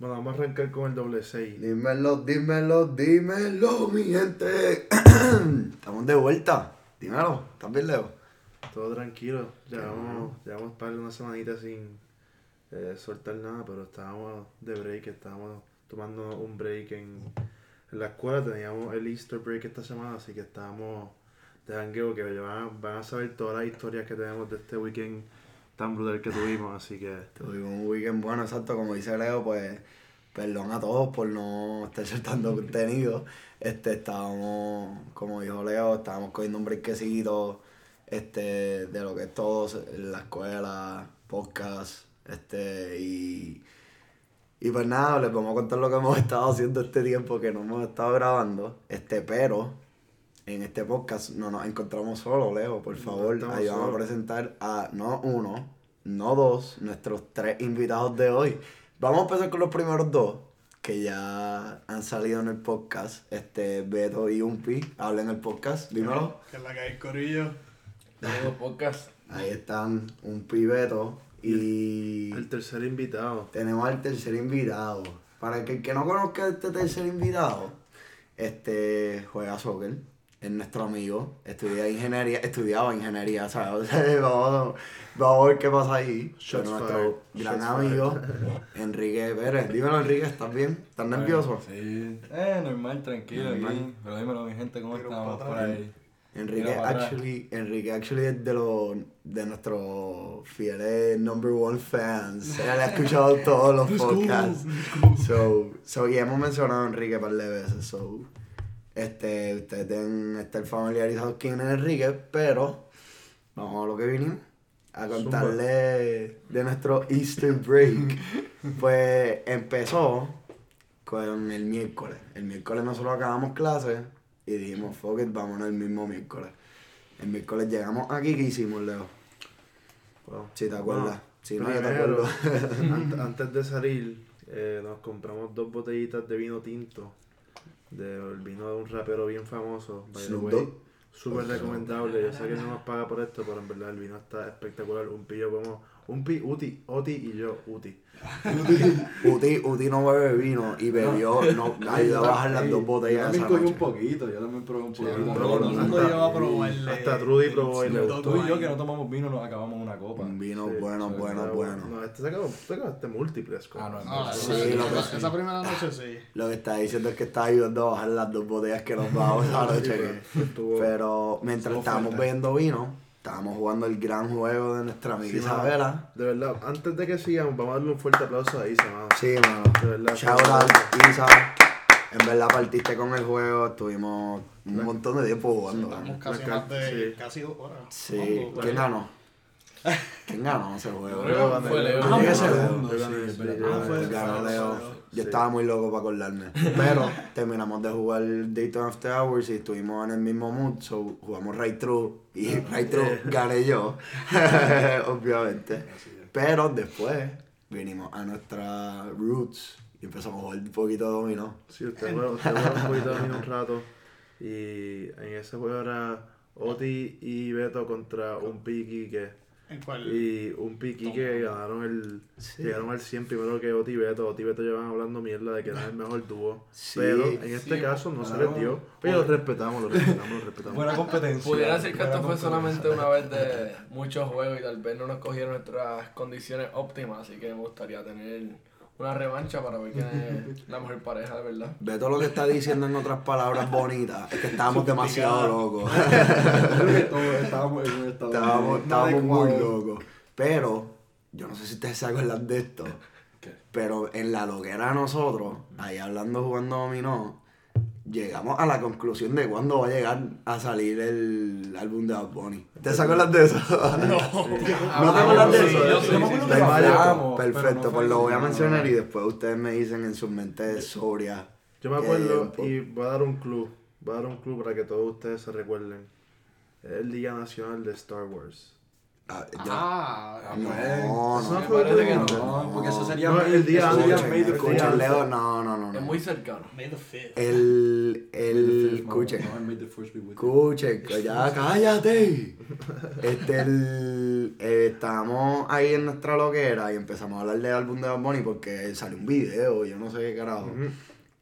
Bueno, vamos a arrancar con el doble 6. Dímelo, dímelo, dímelo, mi gente. Estamos de vuelta. Dímelo, ¿estás bien, Leo? Todo tranquilo. Llevamos, llevamos par de una semanita sin eh, soltar nada, pero estábamos de break, estábamos tomando un break en, en la escuela. Teníamos el Easter break esta semana, así que estábamos de jangueo que van, van a saber todas las historias que tenemos de este weekend tan brutal que tuvimos, así que... Tuvimos un weekend bueno, exacto, como dice Leo, pues perdón a todos por no estar soltando contenido. Este, estábamos, como dijo Leo, estábamos cogiendo un breakcito este, de lo que es todo, la escuela, podcast, este, y, y pues nada, les vamos a contar lo que hemos estado haciendo este tiempo que no hemos estado grabando, este, pero en este podcast no nos encontramos solo, Leo, por favor, estamos ahí vamos a presentar a no uno, no dos, nuestros tres invitados de hoy. Vamos a empezar con los primeros dos, que ya han salido en el podcast, este, Beto y Umpi, hablen en el podcast, dímelo. Que es la que hay corillo. Tengo podcast. Ahí están Umpi y Beto, y El tercer invitado. tenemos al tercer invitado. Para que el que no conozca a este tercer invitado, este juega soccer, es nuestro amigo, estudia ingeniería, estudiaba ingeniería, ¿sabes? vamos, vamos a ver qué pasa ahí. Shots Pero fired. nuestro gran Shots amigo, Enrique Pérez. Dímelo, Enrique, ¿estás bien? ¿Estás nervioso? Sí. Eh, normal, tranquilo Normal. aquí. Pero dímelo, mi gente, ¿cómo Tiro estamos por ahí? Enrique actually, Enrique actually es de los de nuestros fieles number one fans. Él ha escuchado todos los podcasts. So, so, y hemos mencionado a Enrique un par de veces. So, este, ustedes deben estar familiarizados quién es Enrique, pero vamos a lo que vinimos. A contarle de nuestro Easter break. Pues empezó con el miércoles. El miércoles nosotros acabamos clases y dijimos, fuck it, vámonos el mismo miércoles. El miércoles llegamos aquí, ¿qué hicimos, Leo? Wow. Si te acuerdas. Si no, yo te acuerdo. ant- antes de salir, eh, nos compramos dos botellitas de vino tinto. Del vino de un rapero bien famoso. by the Snoop way. Dogg. Súper recomendable. Yo sé que no nos paga por esto, pero en verdad el vino está espectacular. Un pi, yo como. Un pi, Uti, Oti y yo, Uti. Uti, Uti no bebe vino y bebió, no, ayudó a bajar las dos Yo botellas también esa cogí un poquito, yo también probé un poquito. todo Pero el bueno, mundo hasta- lleva a probarle. hasta Trudy probó y le gustó. Tú y yo que no tomamos vino nos acabamos una copa. Un vino Sí, bueno, sí, bueno, bueno. No, este se acabó, se acabaste múltiples. Ah, no, cosas. Ah, Sí, esa, primera noche sí. Lo que está diciendo es que está ayudando a bajar las dos botellas que nos bajamos esa noche. pues, Pero mientras estábamos bebiendo vino, estábamos jugando el gran juego de nuestra amiga Sí. Isabela. De verdad, antes de que sigamos, vamos a darle un fuerte aplauso a Isa, mano. Sí, mano. De verdad. Shout out, Isa. En verdad partiste con el juego, estuvimos un montón de tiempo jugando. Estamos mano. casi más de sí. casi dos horas. Sí. ¿Quién ganó? ¿Quién ganó ese juego? Creo que fue Leo. Ah, fue segundo, Yo sí, sí, yo Ah, fue- Ganó Leo. Yo estaba muy loco para acordarme. Pero terminamos de jugar Dayton After Hours y estuvimos en el mismo mood. So jugamos Right True. Y Right True gané yo. Obviamente. Pero después vinimos a nuestra roots y empezamos a jugar un poquito de dominó. Sí, usted juega, usted juega un poquito de mí un rato. Y en ese juego era Oti y Beto contra un Piki que. ¿En cuál? Y un Piki que ganaron el. Llegaron al 100 primero que Oti Beto. Oti Beto llevan hablando mierda de que era el mejor dúo. Sí, pero en este sí, caso no se les dio. Pero lo respetamos, lo respetamos, lo respetamos. Buena competencia. Pudiera ser que esto fue solamente una vez de muchos juegos y tal vez no nos cogieron nuestras condiciones óptimas, así que me gustaría tener una revancha para ver quién es la mejor pareja de verdad. Ve todo lo que está diciendo en otras palabras bonitas. Es que estábamos demasiado locos. Estábamos en un estado Estábamos, muy locos. Pero, yo no sé si ustedes se acuerdan de esto. ¿Qué? Pero en la loquera de nosotros, ahí hablando, jugando dominó, llegamos a la conclusión de cuándo va a llegar a salir el álbum de Bad Bunny. ¿Ustedes se acuerdan de eso? ¿No te acuerdas de eso? Perfecto, no pues lo voy a mencionar y después ustedes me dicen en sus mentes sobria. Yo me acuerdo y voy a dar un club. Voy a dar un club para que todos ustedes se recuerden. Es el Día Nacional de Star Wars. Ah, yo- Ah, Ah, no, no, eso no Me fue parece que no. No, porque eso sería No, el día eso antes. sería Escuchen, May the el Escuchen, día. Leo, no, no, no. Es muy cercano. May the fifth. El, el, escuchen. Escuchen, ya cállate. Este, el, eh, estábamos ahí en nuestra loquera y empezamos a hablar del álbum de Bad Bunny porque salió un video, yo no sé qué carajo.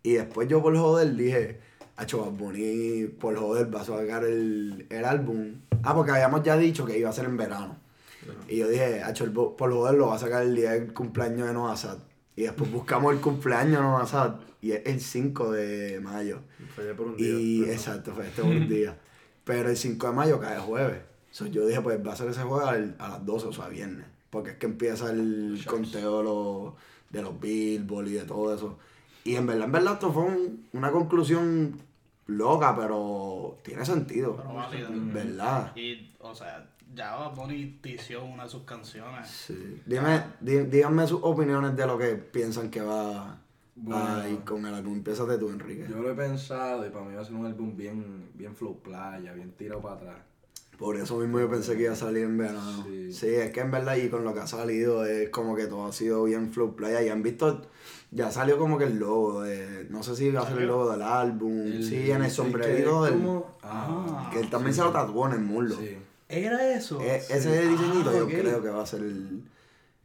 Y después yo por joder dije, Hacho Bad Bunny por joder va a sacar el, el álbum. Ah, porque habíamos ya dicho que iba a ser en verano. Y yo dije, Hacho, el por joder lo va a sacar el día del cumpleaños de Noah Sad. Y después buscamos el cumpleaños de Noah Sad y es el 5 de mayo. Fallé por un día. Y exacto, fue este un día. Pero el 5 de mayo cae jueves. So, yo dije, pues va a ser ese jueves al- a las 12, o sea, viernes. Porque es que empieza el conteo de los, de los Billboard y de todo eso. Y en verdad, en verdad, esto fue un- una conclusión loca, pero tiene sentido. Pero válida. ¿Verdad? Y, o sea, ya Bunny tició una de sus canciones. Sí. Dime, dí- díganme sus opiniones de lo que piensan que va Bueno. a ir con el álbum. Empiezate tú, Enrique. Yo lo he pensado y para mí va a ser un álbum bien, bien flow playa, bien tirado para atrás. Por eso mismo yo pensé que iba a salir en verano. Sí. Sí. es que en verdad y con lo que ha salido es como que todo ha sido bien flow playa. Y han visto, ya salió como que el logo de, no sé si va a ser el logo del álbum. El- sí, en el sombrerito es del... como- Ah, Que él también sí, se lo tatuó en el muslo. Sí. ¿Era eso? E- Sí. ese diseñito Ah, yo ok. creo que va a ser el,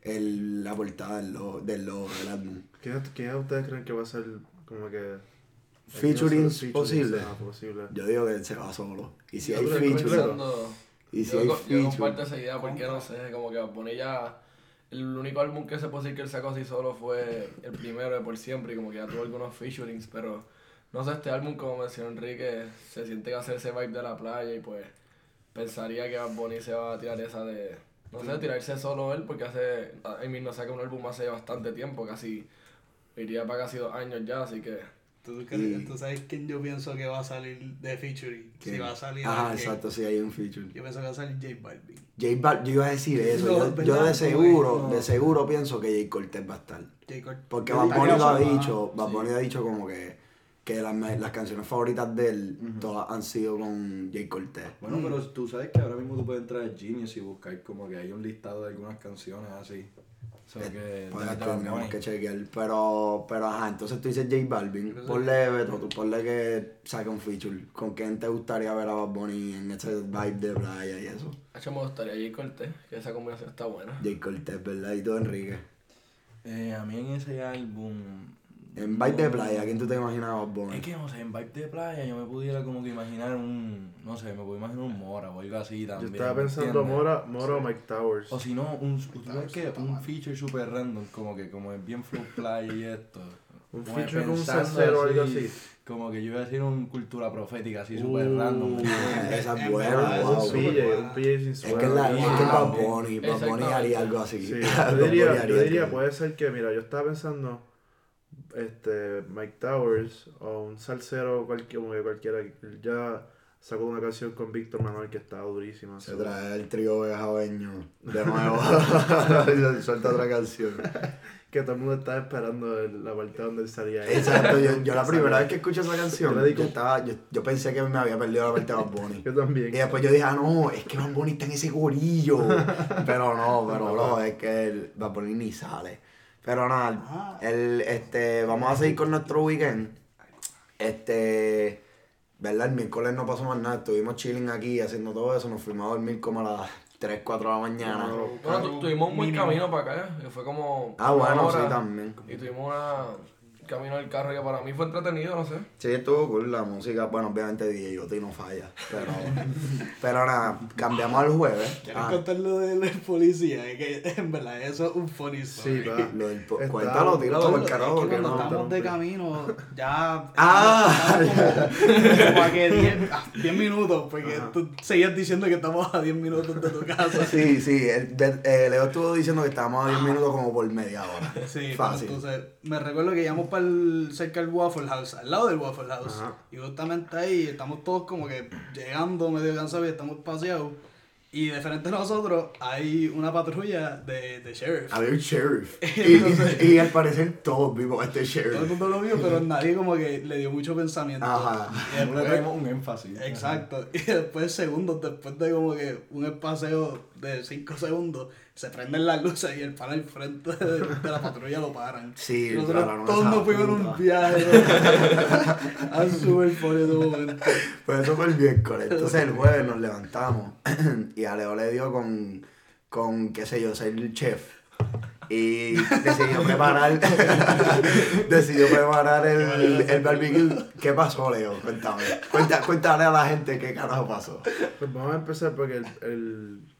el- la portada del logo, del logo del álbum. ¿Quién, quién de ustedes creen que va a ser como que... Featurings, posible. ah, posible. Yo digo que él se va solo. Y si Yo hay Pensando- y si yo, hay yo comparto feature, esa idea porque no sé, como que pone ya. El único álbum que se puede decir que él sacó así solo fue el primero de por siempre y como que ya tuvo algunos featurings, pero no sé, este álbum como mencionó Enrique, se siente que hace ese vibe de la playa y pues pensaría que Bad Bunny se va a tirar esa de, no sé, tirarse solo él porque hace, I mean, no saca un álbum hace bastante tiempo, casi, iría para casi dos años ya, así que ¿Tú, Y- tú sabes quién yo pienso que va a salir de featuring? Si va a salir Ajá, alguien. exacto, sí hay un feature. Yo pienso que va a salir J Balvin. J Bal- yo iba a decir eso. No, yo, ¿verdad? yo de seguro, de seguro pienso que J Cortez va a estar. J. Porque Bad Bunny lo ha dicho. Bad Sí. Ha dicho como que, que las, las canciones favoritas de él todas han sido con J Cortez. Bueno, pero tú sabes que ahora mismo tú puedes entrar a Genius y buscar como que hay un listado de algunas canciones así. O sea, que Pues Bad tendríamos Bunny. que chequear. Pero, pero ajá, entonces tú dices J Balvin, ponle Beto, tú ponle que saca un feature. ¿Con quién te gustaría ver a Bad Bunny en ese vibe de playa y eso? hecho me gustaría J. Cortés, que esa combinación está buena. J Cortez, ¿verdad? Y tú, Enrique. Eh, a mí en ese álbum. En vibe de playa, ¿quién tú te imaginabas Bad Bunny? Es que no sé, en vibe de playa yo me pudiera como que imaginar un. No sé, me puedo imaginar un Mora o algo así Yo también. estaba ¿me pensando entiendes? Mora, Mora o Mike Towers. O si no, un, ¿tú sabes qué? un feature super random, como que como es bien flow playa y esto. Un Como que feature con un salsero o algo así. Como que yo iba a decir un cultura profética así super Uh, random. Esa es En buena, wow. Un es PJ, un PJ sin Es suelo. que, es la, es que Bad. Bunny, Bad Bunny haría algo así. Sí, yo diría, yo puede ser que, mira, yo estaba pensando, este, Mike Towers o un salsero cualquiera, él ya sacó una canción con Víctor Manuel que estaba durísima. Se trae el trío vejabeño de nuevo. y suelta otra canción. que todo el mundo estaba esperando el- la parte donde él salía. ahí. Exacto, yo, yo la primera vez que escuché esa canción, Yo yo, estaba, yo, yo pensé que me había perdido la parte de Bad Bunny. Yo también. Y después yo dije, ah, no, es que Bad Bunny está en ese gorillo. Pero no, pero no, es que el Bad Bunny ni sale. Pero nada, Ah. el, este, vamos a seguir con nuestro weekend. Este, ¿verdad? El miércoles no pasó más nada, estuvimos chilling aquí haciendo todo eso, nos fuimos a dormir como a las 3, 4 de la mañana. No, Bueno, tu- tuvimos un buen camino para acá, que fue como. Ah, bueno, hora, sí, también. Y tuvimos una camino del carro que para mí fue entretenido, no sé. Sí, estuvo cool la música. Bueno, obviamente DJ Yoti no falla. Pero, pero nada, cambiamos al jueves. ¿Quieres Ah, contar lo del policía? Es que en verdad eso es un funny Sí, story. va. lo del po- Está- cuéntalo, tíralo por carajo. que cuando no. estábamos de camino, ya. Ah. como, a que 10 a 10 minutos, porque Ajá. tú seguías diciendo que estamos a 10 minutos de tu casa. Sí, sí, el- de- eh, Leo estuvo diciendo que estábamos a 10 minutos como por media hora. Sí, Fácil. entonces me recuerdo que íbamos para el, cerca del Waffle House, al lado del Waffle House. Ajá. Y justamente ahí estamos todos como que llegando medio cansados y estamos paseados. Y de frente a nosotros hay una patrulla de, de sheriff. Había un sheriff. Entonces- Y, y al parecer todos vimos a este Todo el sheriff. mundo lo vio, pero nadie como que le dio mucho pensamiento. Ajá. Y le después- traemos un énfasis. Exacto. Y después, segundos, después de como que un espaseo de 5 segundos, se prenden las luces y el pana al frente de, de la patrulla lo paran. Sí, Y nosotros pararon todos nos fuimos en un viaje. ¿no? A super funny de momento. Pues eso fue el miércoles. Entonces el jueves nos levantamos y a Leo le dio con, con qué sé yo, ser el chef. Y decidió preparar, decidió preparar el, el barbecue. ¿Qué pasó, Leo? Cuéntame. Cuenta, cuéntale a la gente qué carajo pasó. Pues vamos a empezar porque el, el,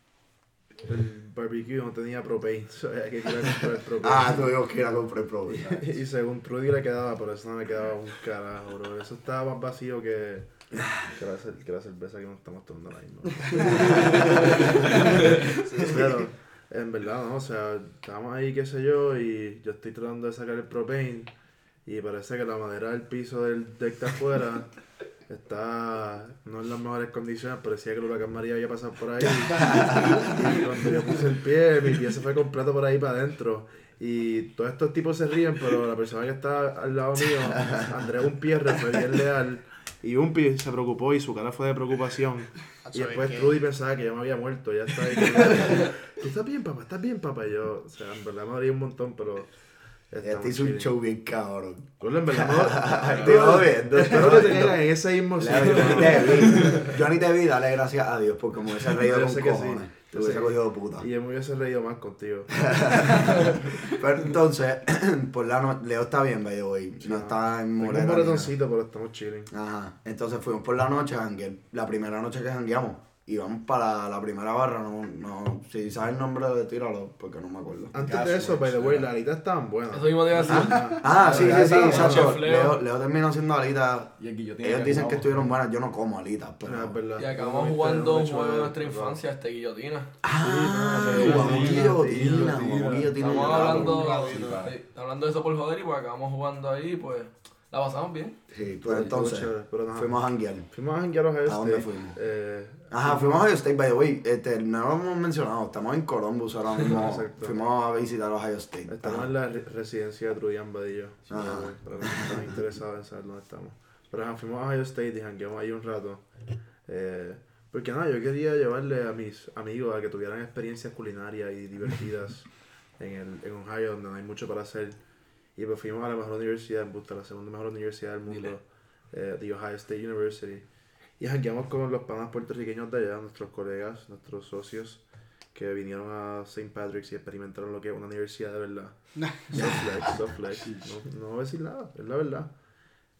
el barbecue no tenía propane. So, había que ir a comprar propane. Ah, tuvimos que ir a comprar propio. Y según Trudy le quedaba, pero eso no me quedaba un carajo, bro. Eso estaba más vacío que, que, la, cer- que la cerveza que nos estamos tomando ahora mismo. Pero, en verdad, ¿no? O sea, estábamos ahí, qué sé yo, y yo estoy tratando de sacar el propane. Y parece que la madera del piso del deck de afuera está no en las mejores condiciones. Parecía que el huracán María había pasado por ahí. y cuando yo puse el pie, mi pie se fue completo por ahí para adentro. Y todos estos tipos se ríen, pero la persona que está al lado mío, Andrés Umpierre, fue bien leal. Y Umpi se preocupó y su cara fue de preocupación. Y después ¿qué? Trudy pensaba que yo me había muerto. Ya está ahí. ¿Tú estás bien, papá? ¿Estás bien, papá? Y yo, o sea, en verdad me dolía un montón, pero. Este estamos hizo un show bien cabrón. Gordo, en verdad, no. Te viendo, te Espero que te caigan en ese mismo te te vi, dale gracias a Dios, porque como hubiese reído con cojones. Te hubiese cogido puta. Y yo me hubiese reído más contigo. Pero entonces, por la noche, Leo está bien, by way. No está en un morena. ni nada. moretoncito, pero estamos chilling. Ajá. Entonces fuimos por la noche a janguear. La primera noche que jangueamos. Íbamos para la primera barra, no, no, si sabes el nombre de tíralo, porque no me acuerdo. Antes de eso, by the way, las alitas estaban buenas. Eso mismo te iba a decir. Ah, sí, sí, sí, Esa- exacto. Leo, Leo. Terminó haciendo alitas. Y Ellos que dicen que estuvieron buenas, yo no como alitas, pero... Ah, es verdad. Y acabamos jugando un juego de nuestra infancia, este guillotina. Ah, Sí, jugamos sí, guillotina, guillotina. jugamos guillotina. Estamos Sí, sí, hablando de eso por joder y pues acabamos jugando ahí, pues la pasamos bien. Sí, pues entonces, chévere, pero nada. fuimos a janguear. Fuimos a janguear a Ohio ¿A dónde State. fuimos? Eh, Ajá, fuimos a Ohio State, by the way, este, no lo hemos mencionado, estamos en Columbus ahora mismo, Exacto. fuimos a visitar Ohio State. Estamos Ajá. en la re- residencia de Trudian Badillo. si Ajá. no, Para los que están interesados en saber dónde estamos. Pero ajá, fuimos a Ohio State y jangueamos ahí un rato. Eh, porque nada, yo quería llevarle a mis amigos a que tuvieran experiencias culinarias y divertidas en, el, en Ohio, donde no hay mucho para hacer. Y pues fuimos a la mejor universidad en Busta, la segunda mejor universidad del mundo, eh, The Ohio State University. Y jangueamos con los panas puertorriqueños de allá, nuestros colegas, nuestros socios, que vinieron a St. Patrick's y experimentaron lo que es una universidad de verdad. So flex, so flex. No, no voy a decir nada, es la verdad.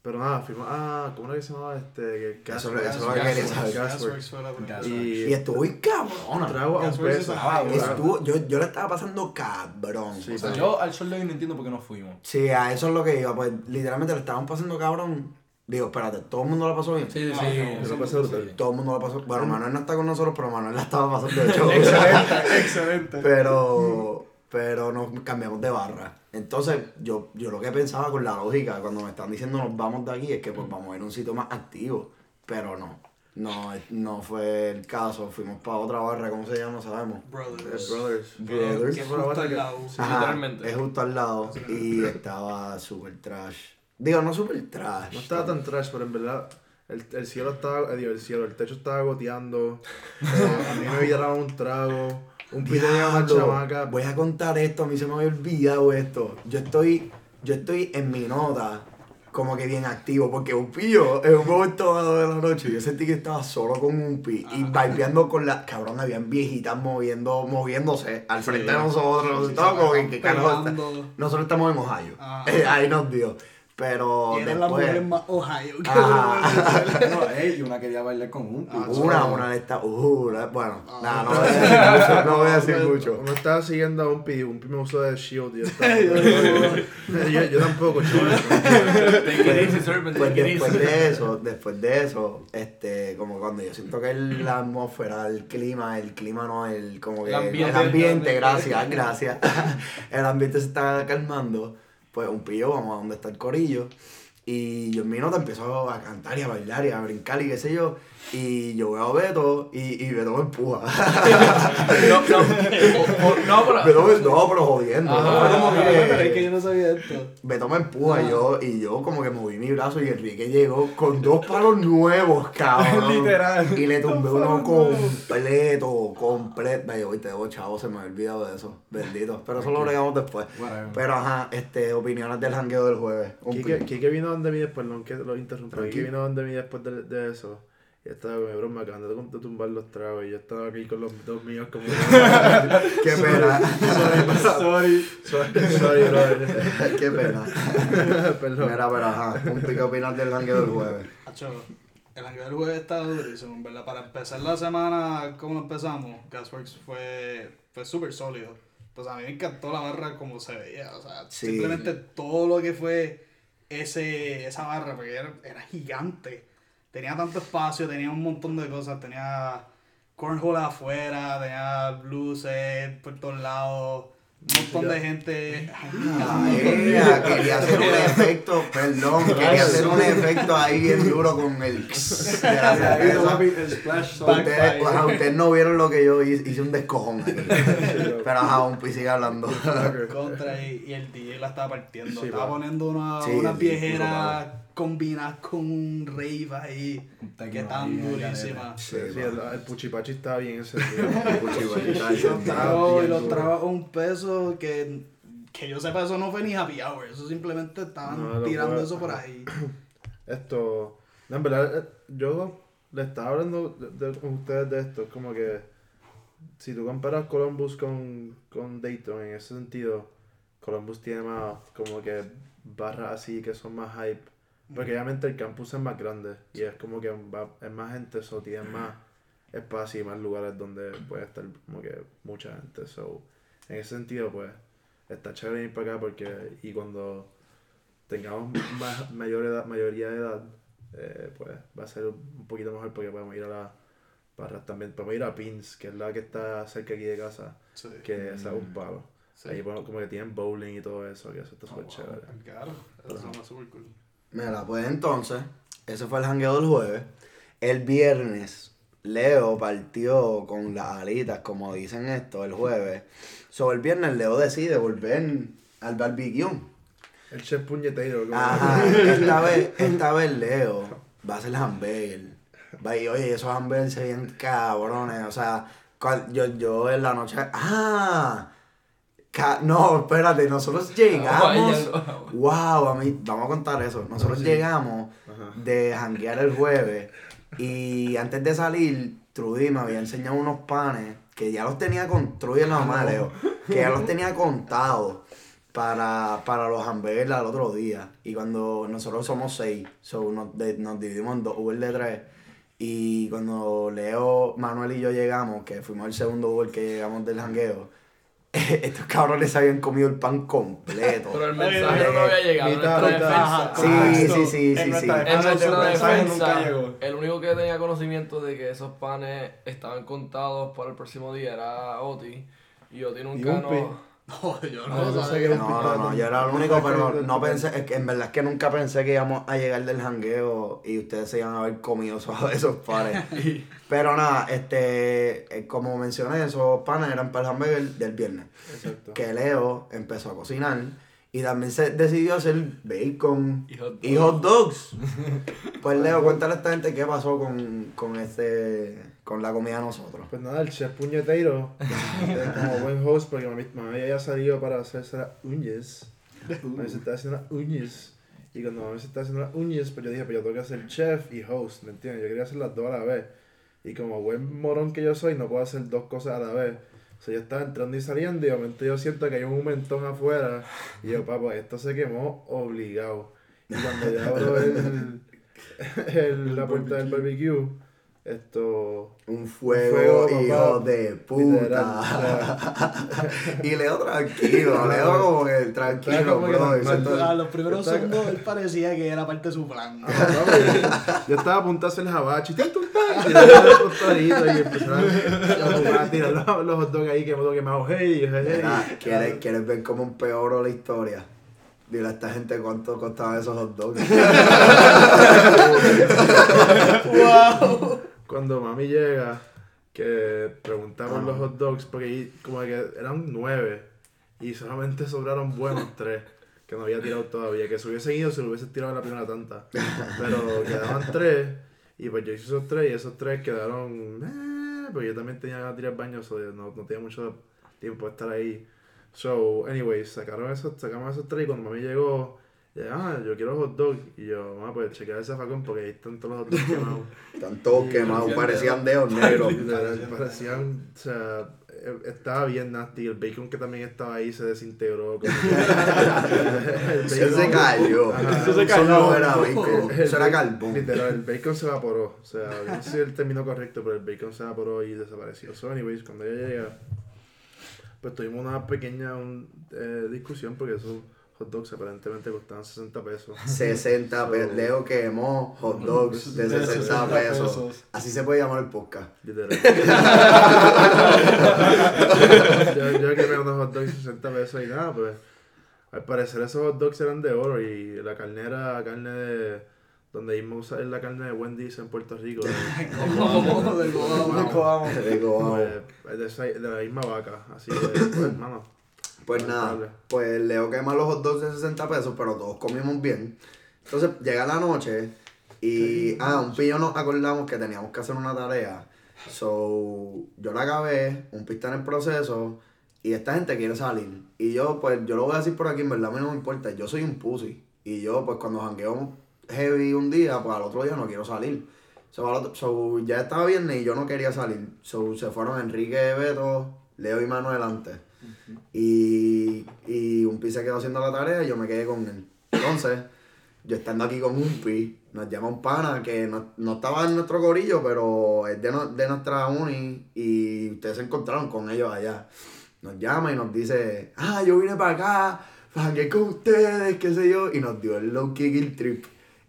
Pero nada, fuimos a. ¿Cómo era que se llamaba este? Eso, Gasworks. eso es lo que quería saber. Gasworks. Y, Y estuvo bien cabrona. trago a un peso. es Ah. Estuvo, yo, yo le estaba pasando cabrón. Sí, O sea, yo al sol de hoy no entiendo por qué no fuimos. Sí, a eso es lo que iba, pues literalmente le estaban pasando cabrón. Digo, espérate, ¿todo el mundo la pasó bien? Sí, sí, Ah, sí. lo pasé brutal. Todo el mundo la pasó. Bueno, Manuel no está con nosotros, pero Manuel la estaba pasando de show. Excelente, excelente. pero, pero nos cambiamos de barra. Entonces, yo, yo lo que pensaba con la lógica, cuando me están diciendo nos vamos de aquí, es que pues vamos a ir a un sitio más activo. Pero no, no, no fue el caso. Fuimos para otra barra, ¿cómo se llama? No sabemos. Eh, Brothers. Brothers. Brothers. Que una justo al lado. Sí, Ajá, literalmente. Es justo al lado y estaba súper trash. Digo, no súper trash. No estaba tan trash, pero en verdad el, el cielo estaba, eh, digo, el cielo, el techo estaba goteando. a mí me dieron un trago. Un pito de una Diablo, chamaca. Voy a contar esto, a mí se me había olvidado esto. Yo estoy, yo estoy en mi nota como que bien activo, porque un pillo en un momento de la noche yo sentí que estaba solo con un pi y vibeando con la cabrón, habían viejitas moviendo, moviéndose al frente de nosotros, sí, como que, que nosotros estamos en Ohio. Ah. Eh, ahí nos dio. Pero las después, mujeres más Ohio que Ajá. No, ey, y una quería bailar con un Ah, una, una de estas, uh, la- bueno, Ah. nada, no voy a decir mucho, no voy a decir mucho. Uno estaba siguiendo a un pi, un pi me usó de shield yo estaba. yo, yo tampoco, chaval. Pues después de eso, después de eso, este, como cuando yo siento que el- la atmósfera, el clima, el clima no, el como que El el ambiente, ambiente, el ambiente. gracias, gracias. el ambiente se está calmando, pues un pillo, vamos a donde está el corillo. Y yo en mi nota empezó a cantar y a bailar y a brincar y qué sé yo. Y yo veo a Beto y, y Beto me empuja. No, no, o- o- no, pero. Beto me, no, pero jodiendo. Fue como pero es que yo no sabía esto. Beto me empuja y yo, y yo como que moví mi brazo y Enrique llegó con dos palos nuevos, cabrón. Literal. Y le tumbé uno completo, completo. Ay, hoy te debo, chavo, se me había olvidado de eso. Bendito. Pero eso lo bregamos después. Pero ajá, este, opiniones del jangueo del jueves. Kike, Kike vino donde mí después, no que lo interrumpa. Kike vino donde mí después de, de eso. Y estaba con mi broma, acaban de, de tumbar los tragos. Y yo estaba aquí con los dos míos como. Qué pena. Sorry. sorry, sorry, brother. Qué pena. Perdón. Mira, pero ajá, un pique opinar del jangueo del jueves. Hacho, el hangar del jueves está durísimo, en verdad. Para empezar la semana, como empezamos, Gasworks fue, fue súper sólido. Pues a mí me encantó la barra como se veía. O sea, Sí. simplemente todo lo que fue ese, esa barra, porque era, era gigante. Tenía tanto espacio, tenía un montón de cosas. Tenía cornhole afuera, tenía luces por todos lados. Un montón de gente. Ah, ea, quería hacer un efecto, perdón, quería hacer un efecto ahí bien duro con el. Ustedes, ustedes no vieron lo que yo hice, hice un descojón aquí. Pero ajá, un sigue hablando. contra y, y el DJ la estaba partiendo. Sí, estaba va. poniendo una, Sí, unas el combinadas con un rave ahí que tan ahí, durísimas. Sí, Sí, el, el puchipachi estaba bien ese Y los tragos, y los tragos a un peso que, que yo sepa, eso no fue ni happy hour. Eso simplemente estaban No, tirando fue- eso por ahí. Esto, no, en verdad, eh, yo le estaba hablando de- de- con ustedes de esto, es como que si tú comparas Columbus con, con Dayton en ese sentido, Columbus tiene más como que barras así que son más hype, porque obviamente el campus es más grande y es como que va, es más gente, eso tiene más espacio y más lugares donde puede estar como que mucha gente, so, en ese sentido pues está chévere venir para acá porque y cuando tengamos más, mayor edad, mayoría de edad, eh, pues va a ser un poquito mejor porque podemos ir a las barras también. Podemos ir a Pins, que es la que está cerca aquí de casa, Sí. que es un palo. Sí. Ahí bueno, como que tienen bowling y todo eso, que eso está súper chévere. Claro, eso suena súper cool. Mira, pues entonces, ese fue el jangueo del jueves. El viernes, Leo partió con las alitas, como dicen esto, el jueves. Sobre el viernes, Leo decide volver al barbecue. El chef puñetero. Ajá, esta vez, esta vez Leo va a hacer hamburger. Va y oye, esos hamburgers se ven cabrones. O sea, yo, yo en la noche. ¡Ah! No, espérate, nosotros llegamos. Wow, a mí, vamos a contar eso. Nosotros Sí. llegamos de janguear el jueves y antes de salir, Trudy me había enseñado unos panes que ya los tenía con Trudy en la mamá Leo, que ya los tenía contados para, para los hamburguesas al otro día. Y cuando nosotros somos seis, so nos, de- nos dividimos en dos Uber de tres. Y cuando Leo, Manuel y yo llegamos, que fuimos el segundo Uber que llegamos del jangueo, estos cabrones habían comido el pan completo. Pero el mensaje no había llegado. nuestra. Sí, sí, sí, sí, en sí. el mensaje defensa, nunca llegó. el único que tenía conocimiento de que esos panes estaban contados para el próximo día era Oti. Y Oti nunca Umpi. No. No, yo No, no, sabía. No, no, no, yo era el único, pero no pensé, es que en verdad es que nunca pensé que íbamos a llegar del jangueo y ustedes se iban a haber comido esos, esos panes. Pero nada, este, eh, como mencioné, esos panes eran para el hamburger del viernes. Exacto. Que Leo empezó a cocinar y también se decidió hacer bacon Y hot y hot dogs. Pues Leo, cuéntale a esta gente qué pasó con, con este, con la comida nosotros. Pues nada, el chef puñetero, como buen host, porque mami, mami había salido para hacerse las uñas. Mami se estaba haciendo las uñas. Y cuando mami se estaba haciendo las uñas, pues yo dije, pues yo tengo que ser chef y host, ¿me entiendes? Yo quería hacer las dos a la vez. Y como buen morón que yo soy, no puedo hacer dos cosas a la vez. O sea, yo estaba entrando y saliendo y de momento yo siento que hay un humentón afuera. Y yo, papá, esto se quemó obligado. Y cuando yo abro el, el- la puerta del barbecue, esto... Un fuego, hijo de puta. y Leo tranquilo, Leo como que tranquilo, que bro. A los primeros segundos él parecía que era parte de su plan. Ah, yo estaba a punto de hacer jabachi, ¡tin, tum, tan! y empezaron a, a tirar los, los hot dogs ahí que me que hey, hey. ¿quieres, ¿Quieres ver cómo empeoró la historia? Dile a esta gente cuánto costaban esos hot dogs. ¡Wow! Cuando mami llega, que preguntamos Ajá. los hot dogs, porque como que eran nueve y solamente sobraron buenos tres, que no había tirado todavía. Que se hubiesen ido si lo hubiesen tirado en la primera tanta. Pero quedaban tres y pues yo hice esos tres y esos tres quedaron. Eh, pues yo también tenía que tirar baño, so no, no tenía mucho tiempo de estar ahí. So, anyways, sacaron esos, sacamos esos tres y cuando mami llegó, ah, yo quiero hot dog. Y yo, mamá, pues chequear ese facón porque ahí están todos los hot dogs quemados. Están todos quemados, parecían dedos negros. Parecían, o sea, eh, estaba bien nasty. El bacon que también estaba ahí se desintegró. como Él se cayó. Ajá. Eso se cayó. no era bacon, eso era carbón. Literal, el bacon se evaporó. O sea, no sé si el término correcto, pero el bacon se evaporó y desapareció. So, anyways, cuando ella llega, pues tuvimos una pequeña un, eh, discusión porque esos hot dogs aparentemente costaban 60 pesos. 60 pesos. Leo quemó hot dogs de 60 pesos. Así se puede llamar el podcast. Literal. yo, yo quemé unos hot dogs de 60 pesos y nada, pues. Al parecer esos hot dogs eran de oro y la carne era carne de. Donde íbamos a usar la carne de Wendy's en Puerto Rico. de la misma vaca. Así que, pues, hermano. Pues nada, pues Leo quema los hot dogs de 60 pesos, pero todos comimos bien. Entonces llega la noche y, ah, un pillo nos acordamos que teníamos que hacer una tarea. So, yo la acabé, un pi está en el proceso y esta gente quiere salir. Y yo, pues, yo lo voy a decir por aquí, en verdad a mí no me importa, yo soy un pussy. Y yo, pues, cuando jangueo heavy un día, pues al otro día no quiero salir. So, otro- so, ya estaba viernes y yo no quería salir. So, se fueron Enrique, Beto, Leo y Manuel antes. Y, y un pi se quedó haciendo la tarea y yo me quedé con él. Entonces, yo estando aquí con un pi, nos llama un pana que no, no estaba en nuestro corillo, pero es de, no- de nuestra uni y ustedes se encontraron con ellos allá. Nos llama y nos dice, ah, yo vine para acá, jangué con ustedes, qué sé yo, y nos dio el low kick trip.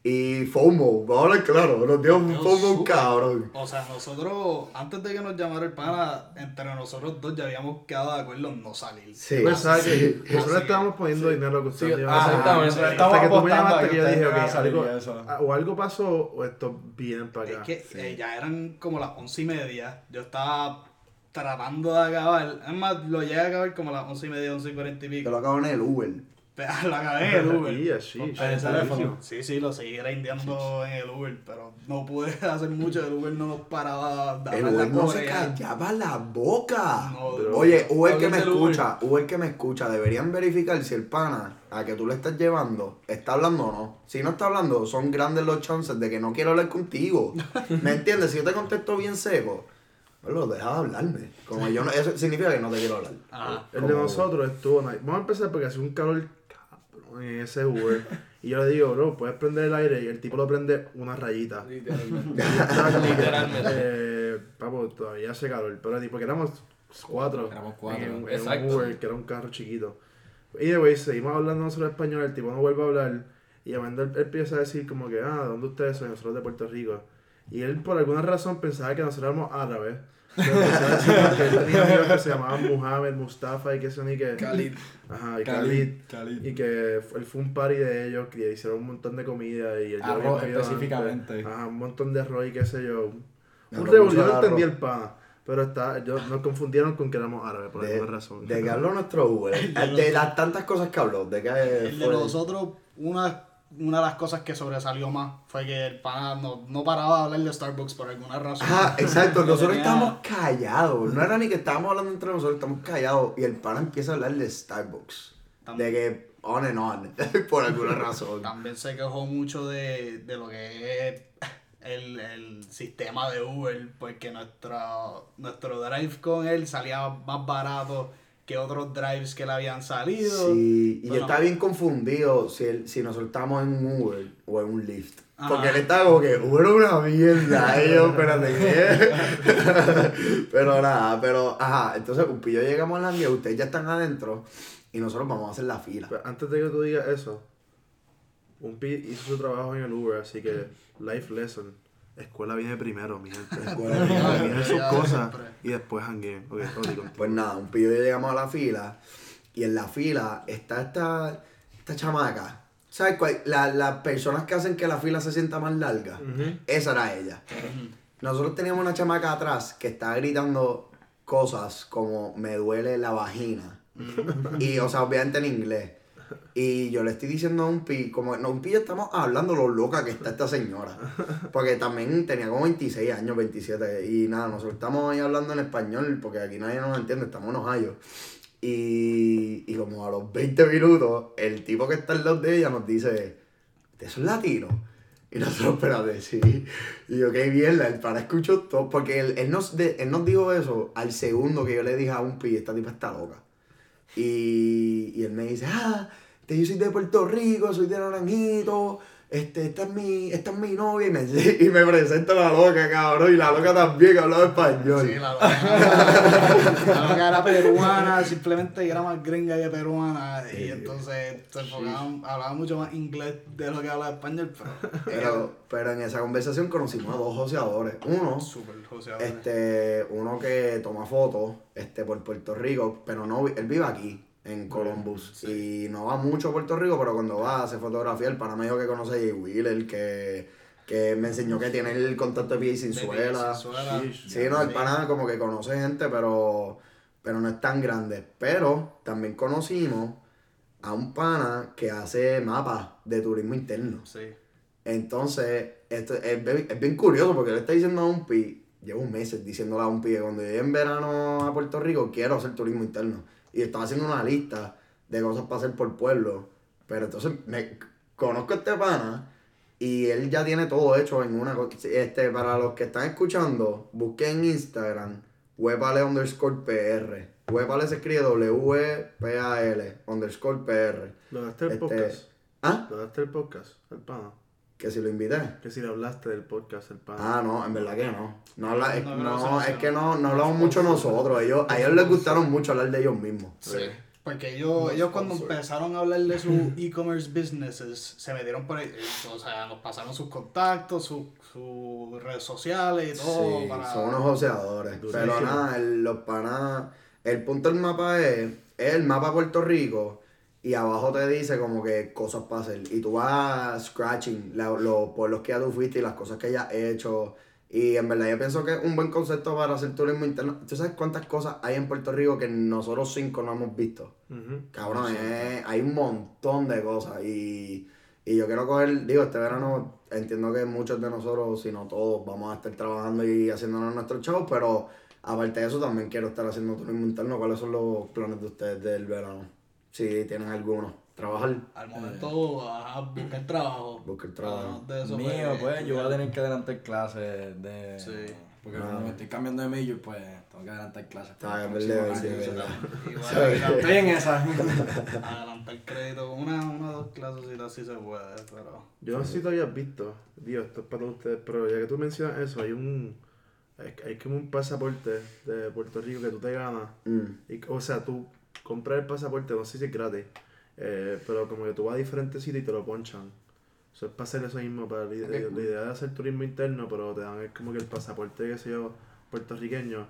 Y FOMO, vamos a hablar claro, nos dio un FOMO súper. cabrón. O sea, nosotros, antes de que nos llamara el pana, entre nosotros dos ya habíamos quedado de acuerdo en no salir. Sí. Yo pensaba que Sí. nosotros estábamos poniendo dinero que Sí, ustedes iban a ah, exactamente. Sí. Hasta Estamos que tú me llamaste que yo dije, ok, algo, ah, o algo pasó o esto vienen para Es acá. que eh, ya eran como las once y media. Yo estaba tratando de acabar. Es más, lo llegué a acabar como a las once y media, once y cuarenta y pico. lo acabo en el Uber. Pero lo acabé en el Uber. Con sí, teléfono. Sí, sí, lo seguí grindeando en el Uber, pero no pude hacer mucho. El Uber no nos paraba de El Uber la no se callaba la boca. No, Oye, Uber que me del Uber. escucha, Uber que me escucha, deberían verificar si el pana a que tú le estás llevando está hablando o no. Si no está hablando, son grandes los chances de que no quiero hablar contigo. ¿Me entiendes? Si yo te contesto bien seco, lo deja de hablarme. Como yo no, eso significa que no te quiero hablar. Ajá. El de nosotros estuvo nice. Vamos a empezar porque hace un calor en ese Uber. y yo le digo, bro, puedes prender el aire y el tipo lo prende una rayita. Literalmente. Literalmente. Eh, papo, todavía hace calor. Pero tipo, que éramos cuatro. Éramos cuatro. En, en un. Uber, que era un carro chiquito. Y de seguimos hablando nosotros español, el tipo no vuelve a hablar. Y Amanda él, él empieza a decir como que, ah, ¿de dónde ustedes son? Nosotros de Puerto Rico. Y él por alguna razón pensaba que nosotros éramos árabes. Tenía amigos que se llamaban Muhammad, Mustafa y que son y que... Khalid. Ajá, y Khalid. Khalid. Y que él fue un party de ellos, que hicieron un montón de comida y había Arroz específicamente. antes. Ajá, un montón de arroz y qué sé yo. Un revolú, yo no entendí el pana. Pero está, yo, nos confundieron con que éramos árabes por alguna razón. de que habló nuestro Uber. De las tantas cosas que habló. De que El de nosotros, una, una de las cosas que sobresalió más fue que el pana no, no paraba de hablar de Starbucks por alguna razón. Ajá, exacto. Nosotros estábamos callados. No era ni que estábamos hablando entre nosotros, estamos callados. Y el pana empieza a hablar de Starbucks. De que on and on. por alguna razón. También se quejó mucho de, de lo que es el, el sistema de Uber, porque nuestro, nuestro drive con él salía más barato que otros drives que le habían salido. Sí, y yo Bueno. estaba bien confundido si, él- si nosotros estábamos en un Uber o en un Lyft. Ajá. Porque él estaba como que Uber una mierda. Y yo, espérate, ¿qué? pero nada, pero ajá. Entonces, un pillo llegamos a la guía, ustedes ya están adentro y nosotros vamos a hacer la fila. Pero antes de que tú digas eso, un pi hizo su trabajo en el Uber, así que life lesson. Escuela viene primero, mi gente. Escuela viene viene sus cosas y después hangueen. Ok, Tony, continúa. Pues nada, un pillo y yo llegamos a la fila y en la fila está esta, esta chamaca, ¿sabes cuál? La- las personas que hacen que la fila se sienta más larga, esa era ella. Nosotros teníamos una chamaca atrás que estaba gritando cosas como me duele la vagina. y, o sea, obviamente en inglés. Y yo le estoy diciendo a un pi, como no, un pi estamos hablando lo loca que está esta señora. Porque también tenía como 26 años, 27. Y nada, nosotros estamos ahí hablando en español, porque aquí nadie nos entiende, estamos en Ohio. Y, y como a los 20 minutos, el tipo que está al lado de ella nos dice, ¿eso es latino? Y nosotros, espérate, sí. Y yo, qué mierda, el para escuchó todo. Porque él, él, nos, él nos dijo eso al segundo que yo le dije a un pi, esta tipa está loca. Y, él me dice, ah, este, yo soy de Puerto Rico, soy de Naranjito, este, esta es mi, esta es mi novia. Y me, y me presenta la loca, cabrón. Y la loca también hablaba español. Sí, la loca. La loca era peruana, simplemente era más gringa que peruana. Y entonces se enfocaban- hablaba mucho más inglés de lo que hablaba español, pero. Pero, pero en esa conversación conocimos a dos joseadores. Uno, este, uno que toma fotos este, por Puerto Rico, pero no, él vive aquí, en Columbus. Y no va mucho a Puerto Rico, pero cuando va hace fotografía. El pana me dijo que conoce a Jay Wheeler, que, que me enseñó que tiene el contacto de pie sin suela. Sí, no, el pana como que conoce gente, pero, pero no es tan grande. Pero también conocimos a un pana que hace mapas de turismo interno. Sí. Entonces, esto es, bien- es bien curioso porque le está diciendo a un pi, llevo meses diciéndole a un pi que cuando llegue en verano a Puerto Rico quiero hacer turismo interno. Y estaba haciendo una lista de cosas para hacer por pueblo. Pero entonces me conozco a este pana y él ya tiene todo hecho en una este Para los que están escuchando, busquen en Instagram webale underscore PR. Webale se escribe W-E-P-A-L underscore PR. ¿Lo daste el Este- podcast? ¿Ah? ¿Lo daste el podcast? El pana. Que si lo invité. Que si le hablaste del podcast, el pana. Ah, no, en verdad que no. No, habla- es, No, no, no, no, es que no, no hablamos mucho no, nosotros. Ellos, a ellos les gustaron mucho hablar de ellos mismos. Sí. Porque ellos, ellos cuando empezaron a hablar de sus e-commerce businesses, se metieron por ahí, o sea, nos pasaron sus contactos, sus, sus redes sociales y todo. Sí, para... son unos joseadores. Pero nada, el- los panas. El punto del mapa es, es el mapa Puerto Rico y abajo te dice como que cosas para hacer. Y tú vas scratching la- los pueblos que ya tú fuiste y las cosas que ya has hecho. Y en verdad yo pienso que es un buen concepto para hacer turismo interno. ¿Tú sabes cuántas cosas hay en Puerto Rico que nosotros cinco no hemos visto? Cabrón, eh, hay un montón de cosas y, y yo quiero coger, digo, este verano entiendo que muchos de nosotros, si no todos, vamos a estar trabajando y haciéndonos nuestros shows, pero aparte de eso también quiero estar haciendo turismo interno. ¿Cuáles son los planes de ustedes del verano? Si tienen alguno. Trabajar, Al momento, a buscar trabajo. buscar trabajo. Ah, de eso, Mío, pues yo voy a tener que adelantar clases de... Sí. Porque Ah. como me estoy cambiando de major, pues tengo que adelantar clases. Está para el bien, verdad, sí, verdad. Igual, Estoy en esa. adelantar crédito, una, una o dos clases sí se puede, pero... Yo no sé si tú habías visto, Dios, esto es para ustedes, pero ya que tú mencionas eso, hay un. Hay, hay como un pasaporte de Puerto Rico que tú te ganas. Mm. Y, o sea, tú compras el pasaporte, no sé si es gratis, eh, pero como que tú vas a diferentes sitios y te lo ponchan. Eso es para hacer eso mismo, para la, idea- la idea de hacer turismo interno, pero te dan es como que el pasaporte, que sé yo, puertorriqueño.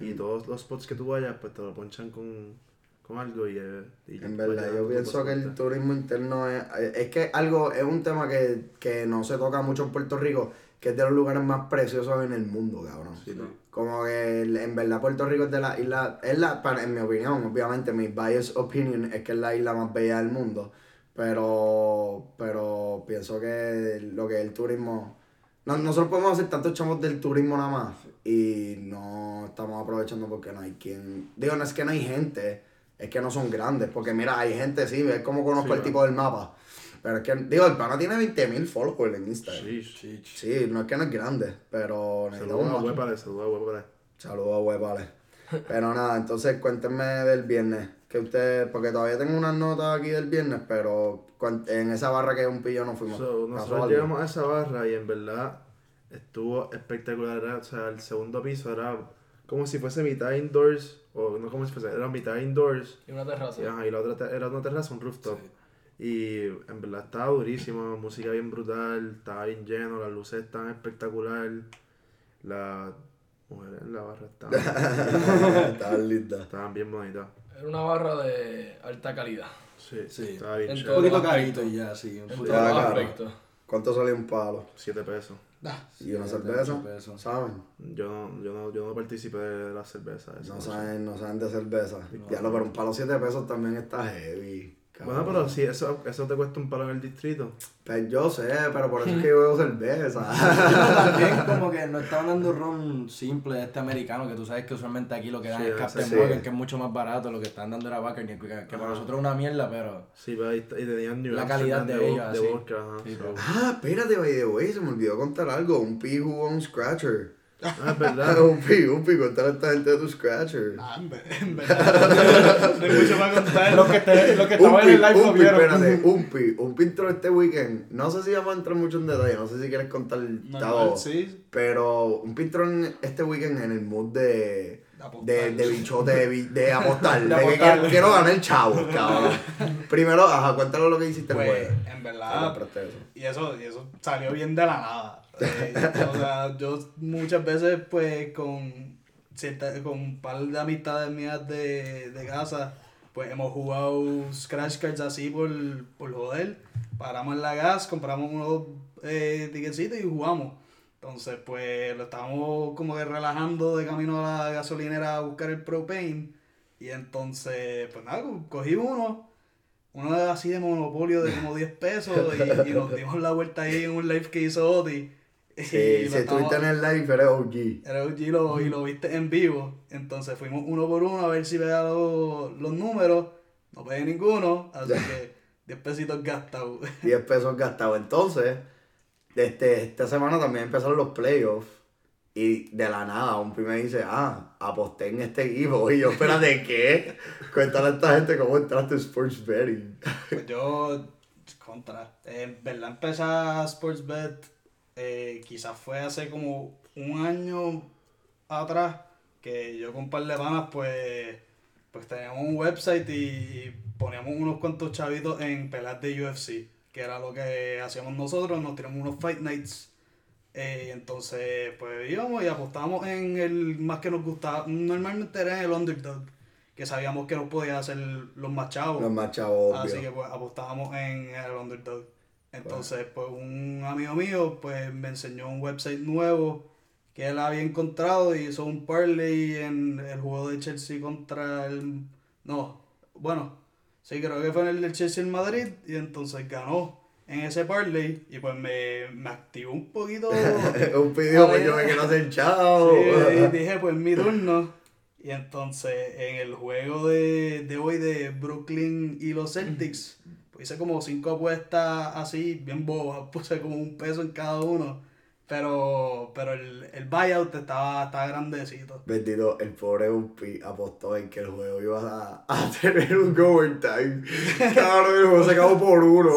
Y todos los spots que tú vayas, pues te lo ponchan con, con algo y, eh, y En verdad, yo pienso que el turismo interno es, es que algo, es un tema que, que no se toca mucho en Puerto Rico, que es de los lugares más preciosos en el mundo, cabrón. Sí, ¿no? Como que en verdad Puerto Rico es de la isla, es la, para- en mi opinión, obviamente, mi biased opinion es que es la isla más bella del mundo, pero, pero pienso que lo que es el turismo, no, nosotros podemos hacer tantos chamos del turismo nada más y no estamos aprovechando porque no hay quien, digo, no es que no hay gente, es que no son grandes, porque mira, hay gente, sí, es como conozco Sí, el tipo del mapa, pero es que, digo, el pana tiene 20.000 followers en Instagram. Sí, Sí, no es que no es grande, pero necesitamos Saludos a. Huepale, saludos a Huepale. Saludos a Huepale. Pero nada, entonces cuéntenme del viernes. Que usted, porque todavía tengo unas notas aquí del viernes, pero en esa barra que un pillo no fuimos. So, ¿Pasó nosotros llegamos a esa barra y en verdad estuvo espectacular. Era, o sea, el segundo piso era como si fuese mitad indoors, o no como si fuese, era mitad indoors. Y una terraza. Y, ajá, y la otra te- era una terraza, un rooftop. Y en verdad estaba durísimo, música bien brutal, estaba bien lleno, las luces estaban espectacular. Las mujeres en la barra estaban, Estaban lindas. estaban bien bonitas. Era una barra de alta calidad. Sí, Sí. estaba bien En Un chévere. poquito Todo carito aspecto. y ya, sí. Un En poquito aspectos. ¿Cuánto sale un palo? 7 pesos. Ah, ¿Y una Siete, cerveza? pesos. ¿Saben? Yo no, yo no, yo no participé de la cerveza. No saben, no saben de cerveza. Ya lo, pero un palo 7 pesos también está heavy. Cabrón. Bueno, pero si eso, eso te cuesta un palo en el distrito. Pues yo sé, pero por eso es que yo bebo cerveza. También como que nos estaban dando ron simple este americano, que tú sabes que usualmente aquí lo que dan Sí, es Captain sí. Morgan, que es mucho más barato, lo que están dando era Bacardi, que, que para nosotros es una mierda, pero... Sí, pero ahí está- y tenían New La calidad de vo- ellos, de así. vodka, ajá. Sí, so- pero- ah, espérate, by the way, se me olvidó contar algo. Un pi jugó un scratcher. Ah, es verdad. un pi, un pi, contar a esta gente de tu scratcher. ah, en en verdad. No hay mucho para contar. Lo que, te, lo que estaba en el live lo un pi, vieron. espérate, un pi, un pi entró este weekend. No sé si vamos a entrar mucho en detalle, no sé si quieres contar Normal, todo. sí. Pero un pi entró en este weekend en el mood de. De apostar. De, de bichote, de, de apostar. De de, que quiero, quiero ganar el chavo, cabrón. Primero, ajá, cuéntalo lo que hiciste el Pues, jueves. en Ah, verdad. Y eso, y eso salió bien de la nada. Eh, o sea, yo muchas veces, pues, con, cierta, con un par de amistades mías de, de casa, pues hemos jugado Scratch Cards así por, por joder. Paramos en la gas, compramos unos eh, y jugamos. Entonces, pues, lo estábamos como que relajando de camino a la gasolinera a buscar el propane. Y entonces, pues nada, co- cogí uno uno así de monopolio de como 10 pesos y, y nos dimos la vuelta ahí en un live que hizo Oti. Sí, lo si estuviste en el live, eres OG. era OG lo, y lo viste en vivo. Entonces fuimos uno por uno a ver si veía los, los números. No pegué ninguno, así que 10 pesitos gastados. 10 pesos gastados. Entonces, este, esta semana también empezaron los playoffs. Y de la nada, un primer dice, ah, aposté en este equipo. Y yo, espérate, ¿qué? Cuéntale a esta gente cómo entraste en Sports Betting. Pues yo, contra, en verdad empecé a Sportsbet, eh, quizás fue hace como un año atrás, que yo con un par de panas, pues, pues teníamos un website y, poníamos unos cuantos chavitos en pelas de UFC, que era lo que hacíamos nosotros, nos tiramos unos Fight Nights. eh, entonces, pues íbamos y apostábamos en el más que nos gustaba. Normalmente era en el underdog, que sabíamos que nos podía hacer los más chavos. Los más chavos, Así obvio. que pues apostábamos en el underdog. Entonces, pues un amigo mío pues me enseñó un website nuevo que él había encontrado y hizo un parlay en el juego de Chelsea contra el... No, bueno, sí, creo que fue en el del Chelsea en Madrid y entonces ganó en ese parlay y pues me, me activó un poquito. un pidió, pues yo me quiero hacer chavo. Sí, y dije, pues mi turno. Y entonces, en el juego de, de hoy de Brooklyn y los Celtics, pues hice como cinco apuestas así, bien bobas, puse como un peso en cada uno. Pero, pero el, el buyout estaba, estaba grandecito. Bendito, el pobre Upi apostó en que el juego iba a, a tener un overtime. Cabrón, el juego se acabó por uno.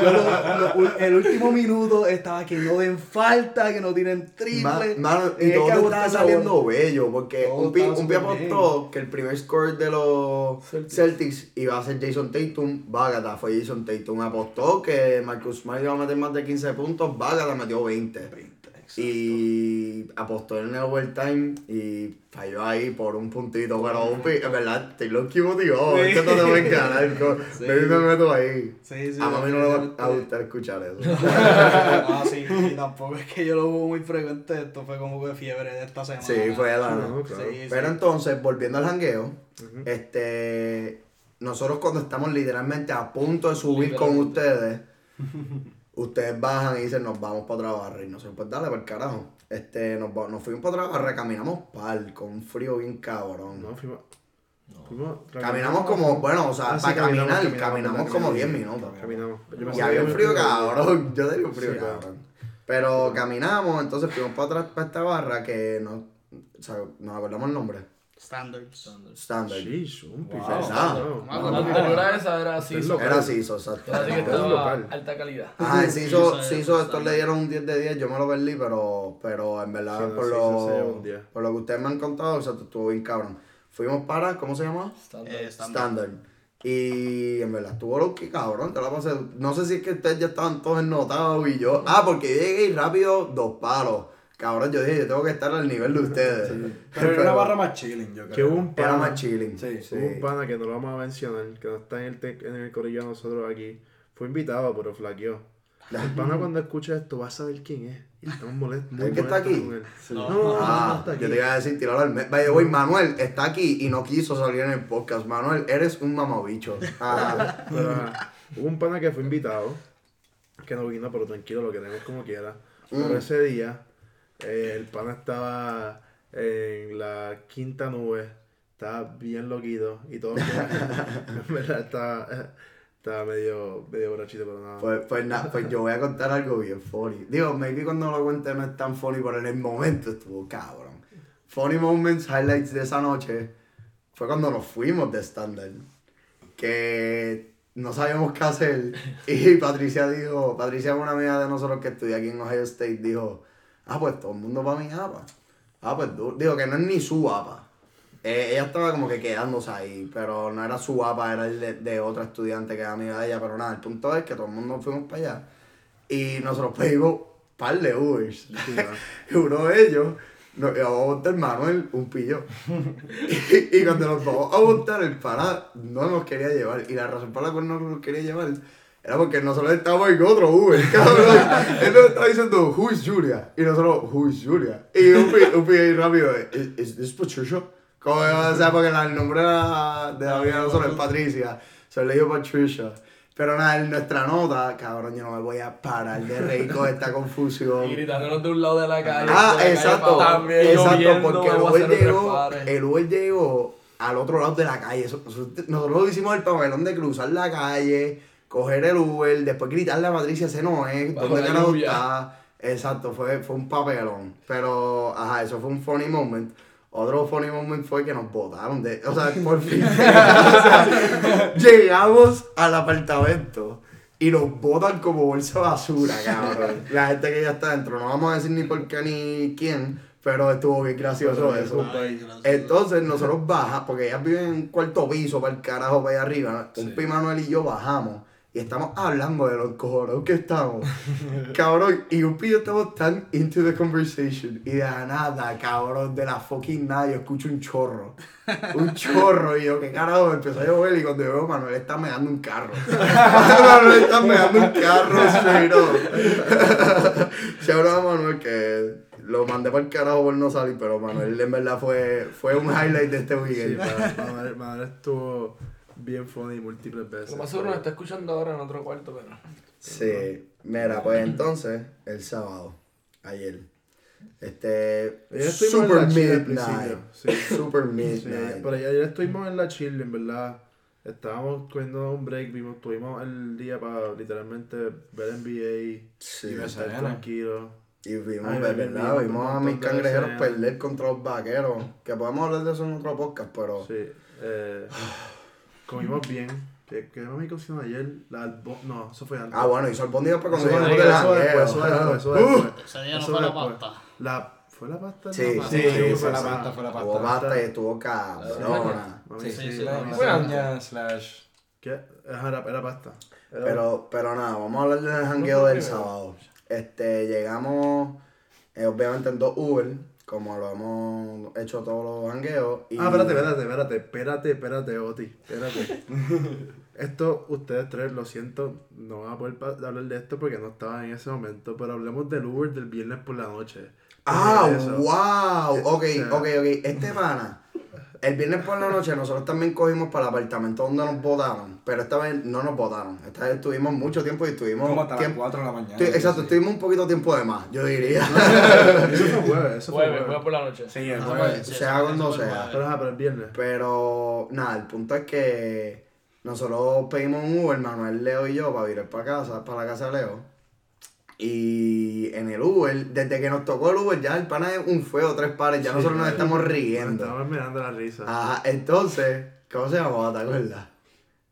Yo el último minuto estaba que no den falta, que no tiren Ma- triple. mano, y Es que todo estaba esa saliendo bello, porque Todo un pi, estaba un pi súper apostó que el primer score de los Celtics. Celtics, iba a ser Jason Tatum, Bagata fue Jason Tatum. Apostó que Marcus Smart iba a meter más de 15 puntos, Bagata metió 20. 20, exacto. Y apostó en el overtime y falló ahí por un puntito. Pero un en verdad, estoy loco motivado. Es que no te voy a ganar. Sí. Baby me meto ahí. Sí, sí, a mami no le va a gustar escuchar eso. ah, sí, y tampoco es que yo lo hubo muy frecuente, esto fue como que fiebre de esta semana. Sí, fue la No, claro. Pero entonces, volviendo al jangueo, este, nosotros cuando estamos literalmente a punto de subir con ustedes, ustedes bajan y dicen nos vamos para otra barra y nosotros pues dale para el carajo. Este, nos, nos fuimos para otra barra, caminamos pal, con un frío bien cabrón. No, fuimos. fuimos- Caminamos como, bueno, o sea, Ah, para caminar, caminamos, como Sí, 10 sí. minutos. Caminamos. Y había un frío cabrón, yo tenía un frío Sí, cabrón. Pero caminamos, entonces fuimos para atrás para esta barra que no, o sea, nos acordamos el nombre. Standards. Standard. Sheesh, un Wow. No, La anterior a esa era así, Usted so- local. Era Ciso, exacto. Era así que Es estaba local. alta calidad. Ah, el Ciso, Sí, Ciso, sí, estos le dieron un 10 de 10, yo me lo perdí, pero, pero en verdad, Sí, no, por, Ciso lo, un 10. por lo que ustedes me han contado, o sea, estuvo bien cabrón. Fuimos para, ¿cómo se llama? Estándar. Eh, Standard. Y en verdad estuvo lo que cabrón, te la pasé. No sé si es que ustedes ya estaban todos ennotados y yo. Ah, porque yo llegué y rápido, dos palos. Cabrón, yo dije, yo tengo que estar al nivel de ustedes. Pero era una barra más chilling, yo creo. Que hubo un Era pana, más chilling. Sí, sí. hubo un pana que no lo vamos a mencionar, que no está en el, te- en el corillo de nosotros aquí. Fue invitado, pero flaqueó. El pana cuando escucha esto va a saber quién es. Y estamos molestos. muy ¿El que está aquí? Sí. No, no, no, no, Ah, está aquí. yo te iba a decir, tirarlo al mes. Vaya, voy, Manuel está aquí y no quiso salir en el podcast. Manuel, eres un mamabicho. Ah, Pero, hubo un pana que fue invitado, que no vino, pero tranquilo, lo queremos como quiera. Pero Mm. ese día, eh, el pana estaba en la quinta nube, estaba bien loquito y todo. en verdad, estaba, estaba medio, medio borrachito, pero nada. pues, pues, nada, pues yo voy a contar algo bien funny. Digo, maybe cuando lo cuente no es tan funny, pero en el momento estuvo cabrón. Funny moments, highlights de esa noche, fue cuando nos fuimos de estándar. Que no sabíamos qué hacer. Y Patricia dijo, Patricia, una amiga de nosotros que estudia aquí en Ohio State, dijo, ah, pues todo el mundo va a mi APA. Ah, pues digo que no es ni su APA. Eh, ella estaba como que quedándose ahí, pero no era su APA, era el de, de otra estudiante que era amiga de ella, pero nada, el punto es que todo el mundo fuimos para allá y nosotros pedimos un par de Ubers. Y uno de ellos nos íbamos a montar Manuel un pillo. y, y cuando nos vamos a montar, el pana no nos quería llevar. Y la razón por la cual no nos quería llevar era porque nosotros estábamos en otro Uber, cabrón. Él nos estaba diciendo, who is Julia? Y nosotros, who is Julia? Y un pillo, un pillo ahí rápido, is, is this Patricia? Como, o sea, porque el nombre de la, amiga de nosotros es Patricia. Se le dijo Patricia. Pero nada, en nuestra nota, cabrón, yo no me voy a parar de reír con esta confusión. Y gritándonos de un lado de la calle. Ah, la calle exacto. pa' también, exacto, lloviendo, porque el Uber, llegó, el Uber llegó al otro lado de la calle. Nosotros hicimos el papelón de cruzar la calle, coger el Uber, después gritarle a Patricia, ese no es, Bajo ¿dónde carajo está? Exacto, fue, fue un papelón. Pero, ajá, eso fue un funny moment. Otro funny moment fue que nos botaron de. O sea, por fin. o sea, llegamos al apartamento y nos botan como bolsa de basura, cabrón. La gente que ya está dentro. No vamos a decir ni por qué ni quién, pero estuvo bien gracioso eso. Ay. Entonces nosotros bajamos, porque ellas viven en un cuarto piso para el carajo para allá arriba. Un Sí. pi Manuel y yo bajamos. Y estamos hablando de los cojones que estamos. cabrón, y un pillo estamos tan into the conversation. Y de la nada, cabrón, de la fucking nada, yo escucho un chorro. Un chorro. Y yo, ¿qué carajo? Me empezó a llover. Y cuando yo veo, Manuel está meando un carro. Manuel está meando un carro, straight up. Shout out a Manuel que lo mandé para el carajo por no salir, pero Manuel en verdad fue, fue un highlight de este weekend. Manuel, Manuel estuvo bien funny múltiples veces. Lo más seguro nos está escuchando ahora en otro cuarto, pero. Sí, mira, pues entonces, el sábado, ayer, este, Ayer estuvimos super en la midnight, sí. super Sí, midnight. pero ayer estuvimos en la chill, en verdad. Estábamos cogiendo un break, vimos, tuvimos el día para literalmente ver NBA Sí, y estar tranquilos. y vimos, Ay, vimos verdad, un vimos a mis cangrejeros perder contra los vaqueros, que podemos hablar de eso en otro podcast, pero... Sí. Eh, comimos bien. ¿Qué, qué mami cocinó ayer? La albo- No, eso fue antes. Ah, bueno, hizo el bonito para Eso de eso después, eso después, eso Uh, después. Ese día no Eso fue la después. pasta. La, ¿Fue la pasta? Sí, sí, Sí, sí, fue la pasta, fue la Tuvo pasta. pasta y estuvo cabrona. Sí, sí, sí. Fue slash. ¿Qué? Era, era pasta. Era- Pero, pero nada, vamos a hablar del jangueo del sábado. Este, llegamos, eh, obviamente en dos Uber, como lo hemos hecho todos los jangueos. y- Ah, espérate, espérate, espérate, espérate, espérate, Oti, espérate. esto, ustedes tres, lo siento, no van a poder hablar de esto porque no estaban en ese momento, pero hablemos del Uber del viernes por la noche. Ah, wow. Ok, sea- ok, ok. Este pana, el viernes por la noche nosotros también cogimos para el apartamento donde nos votaron, pero esta vez no nos votaron. Esta vez estuvimos mucho tiempo y estuvimos... Como hasta las tiempo- 4 de la mañana. exacto, Sí. estuvimos un poquito tiempo de más, yo diría. Eso fue jueves, eso fue Jueves, jueves. jueves por la noche. Sí, el Ah, jueves. sí, sea cuando sea. jueves. Pero ajá, pero el viernes. Pero nada, el punto es que nosotros pedimos un Uber, Manuel, Leo y yo, para ir para casa, para la casa de Leo. Y en el Uber, desde que nos tocó el Uber, ya el pana es un fuego, tres pares, ya Sí, nosotros nos estamos Nos riendo. Estábamos mirando la risa. Ajá, entonces, ¿cómo se llamaba? ¿Te acuerdas?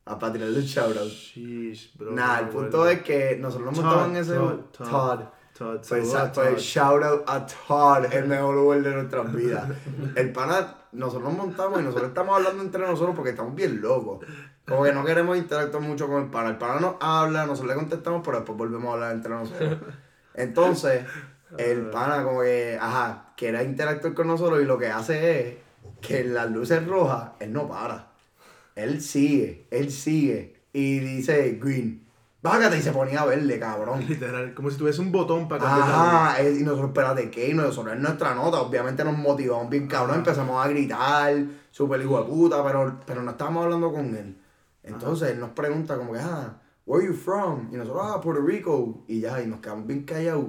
A tirarle un shoutout. Sheesh, bro. Nada, el punto es que nosotros nos montamos en ese Todd. Todd. Todd. Todd, Pues, a pues Todd. shout out a Todd, el mejor Uber de nuestras vidas. El pana, nosotros nos montamos y nosotros estamos hablando entre nosotros porque estamos bien locos. Como que no queremos interactuar mucho con el pana. El pana nos habla, nosotros le contestamos, pero después volvemos a hablar entre nosotros. Entonces, el pana como que, ajá, quiere interactuar con nosotros y lo que hace es que en las luces rojas, él no para. Él sigue, él sigue. Y dice, green, bájate y se ponía a verle, cabrón. Literal, como si tuviese un botón para cambiar. Ajá, es- y nosotros, espérate, ¿qué? Y nosotros en nuestra nota, obviamente nos motivamos bien cabrón, empezamos a gritar, súper hijo de puta, pero, pero no estábamos hablando con él. Entonces él nos pregunta como que, ah, where you from? Y nosotros, ah, Puerto Rico. Y ya, y nos quedamos bien callados.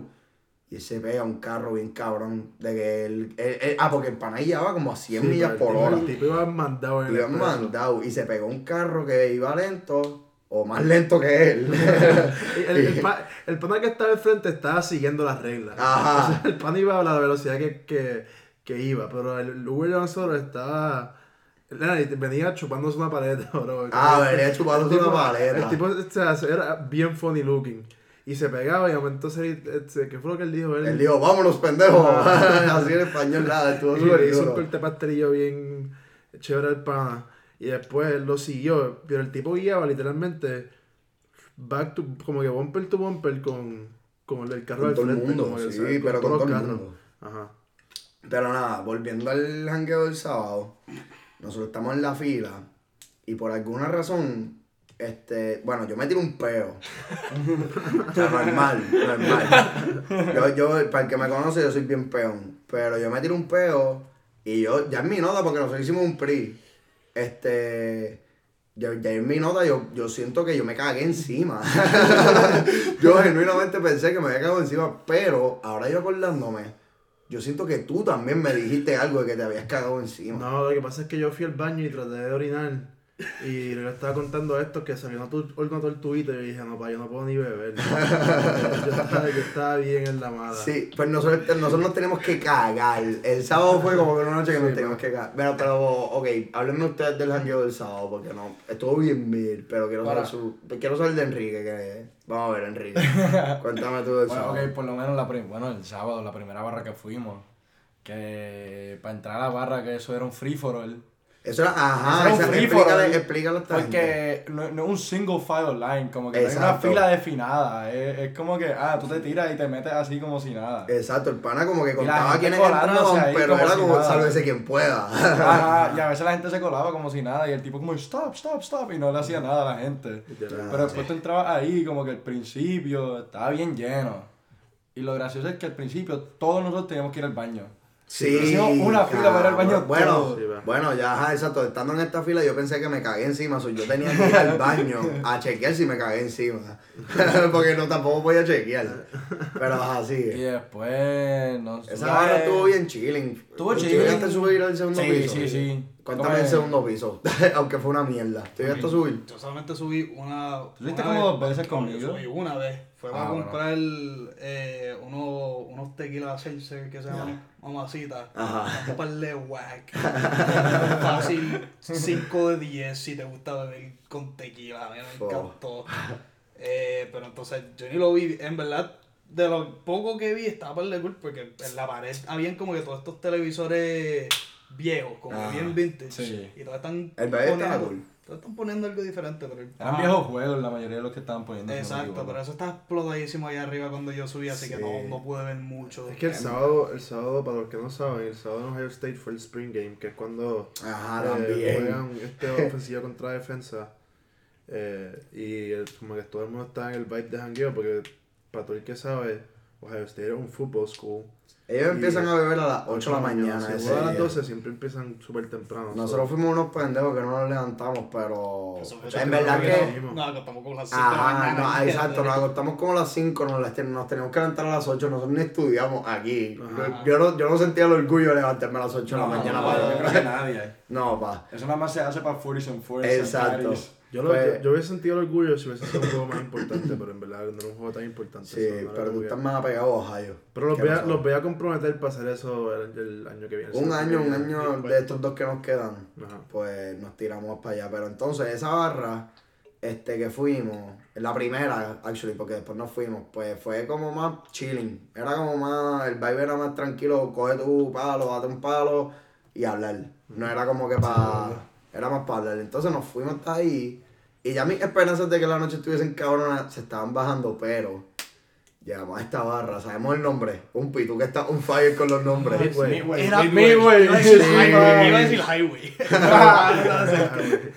Y él se pega un carro bien cabrón, de que él, él- él- ah, porque el pana llevaba como a 100 Sí, millas por hora. El tipo iba mandado en el Iba mandado y se pegó un carro que iba lento, o más lento que él. El, el, pa- el pana que estaba al frente estaba siguiendo las reglas. Ajá. Sea, el pana iba a la velocidad que, que, que iba, pero el Uber de nosotros estaba. Y Venía chupándose una paleta, bro. Ah, venía chupándose tipo- una paleta. El tipo o sea, era bien funny looking. Y se pegaba y se, se- ¿Qué fue lo que él dijo? Él, Él dijo, vámonos, pendejo. Así en español, nada, estuvo y súper hizo un corte pastelillo bien chévere al pana. Y después él lo siguió. Pero el tipo guiaba literalmente back to, como que bumper to bumper con, con el del carro Con al todo el frente. mundo, como que, sí, ¿sabes? pero con todos todo el carros. mundo. Ajá. Pero nada, volviendo al jangueo del sábado, nosotros estamos en la fila y por alguna razón, este, bueno, yo me tiro un peo. o sea, normal, normal. Yo, yo, para el que me conoce, yo soy bien peón. Pero yo me tiro un peo y yo, ya es mi nota porque nosotros hicimos un PRI. Este, ya, ya en mi nota yo, yo siento que yo me cagué encima. yo genuinamente pensé que me había cagado encima, pero ahora yo acordándome, yo siento que tú también me dijiste algo de que te habías cagado encima. No, lo que pasa es que yo fui al baño y traté de orinar. Y le estaba contando esto que salió una, tu- una tortuguita y yo dije, no, pa, yo no puedo ni beber. yo, estaba, yo estaba bien en la mala. Sí, pues nosotros, nosotros nos tenemos que cagar. El sábado fue como que una noche que nos teníamos que cagar. Pero, pero, ok, háblenme ustedes del jangueo del sábado, porque no, estuvo bien mil, pero quiero saber su, quiero saber de Enrique, que vamos a ver, Enrique. Cuéntame tú del Bueno, sábado. ok, por lo menos la prim- bueno, el sábado, la primera barra que fuimos, que para entrar a la barra, que eso era un free for all. Eso era, ajá, Eso era gente. Porque no, no es un single file line, como que no hay una Exacto. fila definida. Es, es como que, ah, tú te tiras y te metes así como si nada. Exacto, el pana como que contaba quiénes entraban, pero como era si como, sálvese quien pueda. Ajá, y a veces la gente se colaba como si nada y el tipo como, stop, stop, stop, y no le hacía nada a la gente. Pero después tú entrabas ahí, como que al principio estaba bien lleno. Y lo gracioso es que al principio todos nosotros teníamos que ir al baño. Sí, una fila para al baño. Bueno. Sí, bueno, ya, ajá, exacto. Estando en esta fila, yo pensé que me cagué encima. so, yo tenía que ir al baño a chequear si me cagué encima. Porque no tampoco voy a chequear. Pero ajá, Y sigue. después, no sé. Esa barra estuvo bien chilling. Estuvo ¿Tú chilling. llegaste a subir al segundo Sí, piso? sí, sí. Cuéntame Como el segundo piso. Aunque fue una mierda. ¿Tú llegaste a subir? Yo solamente subí una. ¿Tú fuiste una como dos veces conmigo? Yo subí una vez. Fue Ah, para bueno. comprar eh, uno, unos tequilas que se llaman mamacita. Ajá. Un par de whack. Fácil 5 de 10 si te gusta beber con tequila. A mí me encantó. Eh, pero entonces yo ni lo vi. En verdad, de lo poco que vi estaba par de cool porque en la pared habían como que todos estos televisores viejos, como Ajá. bien vintage. Sí. Y todos están El bebé estaba poniendo- cool. Todos están poniendo algo diferente. Pero, Eran Ajá. viejos juegos la mayoría de los que estaban poniendo. Exacto, pero eso está explotadísimo allá arriba cuando yo subí, así que Sí. no, no pude ver mucho. Es que el sábado, el sábado, para los que no saben, el sábado en Ohio State fue el Spring Game, que es cuando Ajá, eh, también. juegan este ofensiva contra defensa. eh, y el- como que todo el mundo está en el vibe de jangueo, porque para todo el que sabe, Ohio State es un football school. Ellos Y- empiezan a beber a las 8 de la mañana. Si a las día. 12 siempre empiezan súper temprano. Nosotros fuimos unos pendejos que no nos levantamos, pero en verdad que... lo mismo. No, acostamos como las 5 de la mañana. no, exacto, nos acostamos como a las 5, nos, nos teníamos que levantar a las 8, nosotros ni estudiamos aquí. Yo no, yo no sentía el orgullo de levantarme a las 8 de la No, mañana no, creo que nadie. No, pa. Eso nada más se hace para 40 and 40 Exacto. Yo, lo, Pues- yo, yo hubiese sentido el orgullo si hubiese sido un juego más importante, pero en verdad no era un juego tan importante. Sí, no pero tú estás más apegado a Ohio. Pero los ¿Qué voy, a, los voy a comprometer para hacer eso el, el año que viene. Un año, un año de estos dos que nos quedan, Ajá. pues nos tiramos para allá. Pero entonces esa barra este que fuimos, la primera, actually, porque después nos fuimos, pues fue como más chilling. Era como más, el vibe era más tranquilo, coge tu palo, date un palo y hablar. No era como que para, era más para hablar. Entonces nos fuimos hasta ahí y ya mis esperanzas de que la noche estuviesen cabronas se estaban bajando, pero Llegamos a esta barra, sabemos el nombre. Un tú que está un fire con los nombres. Midway. Era Midway. Iba a decir highway. man. Iba a decir highway.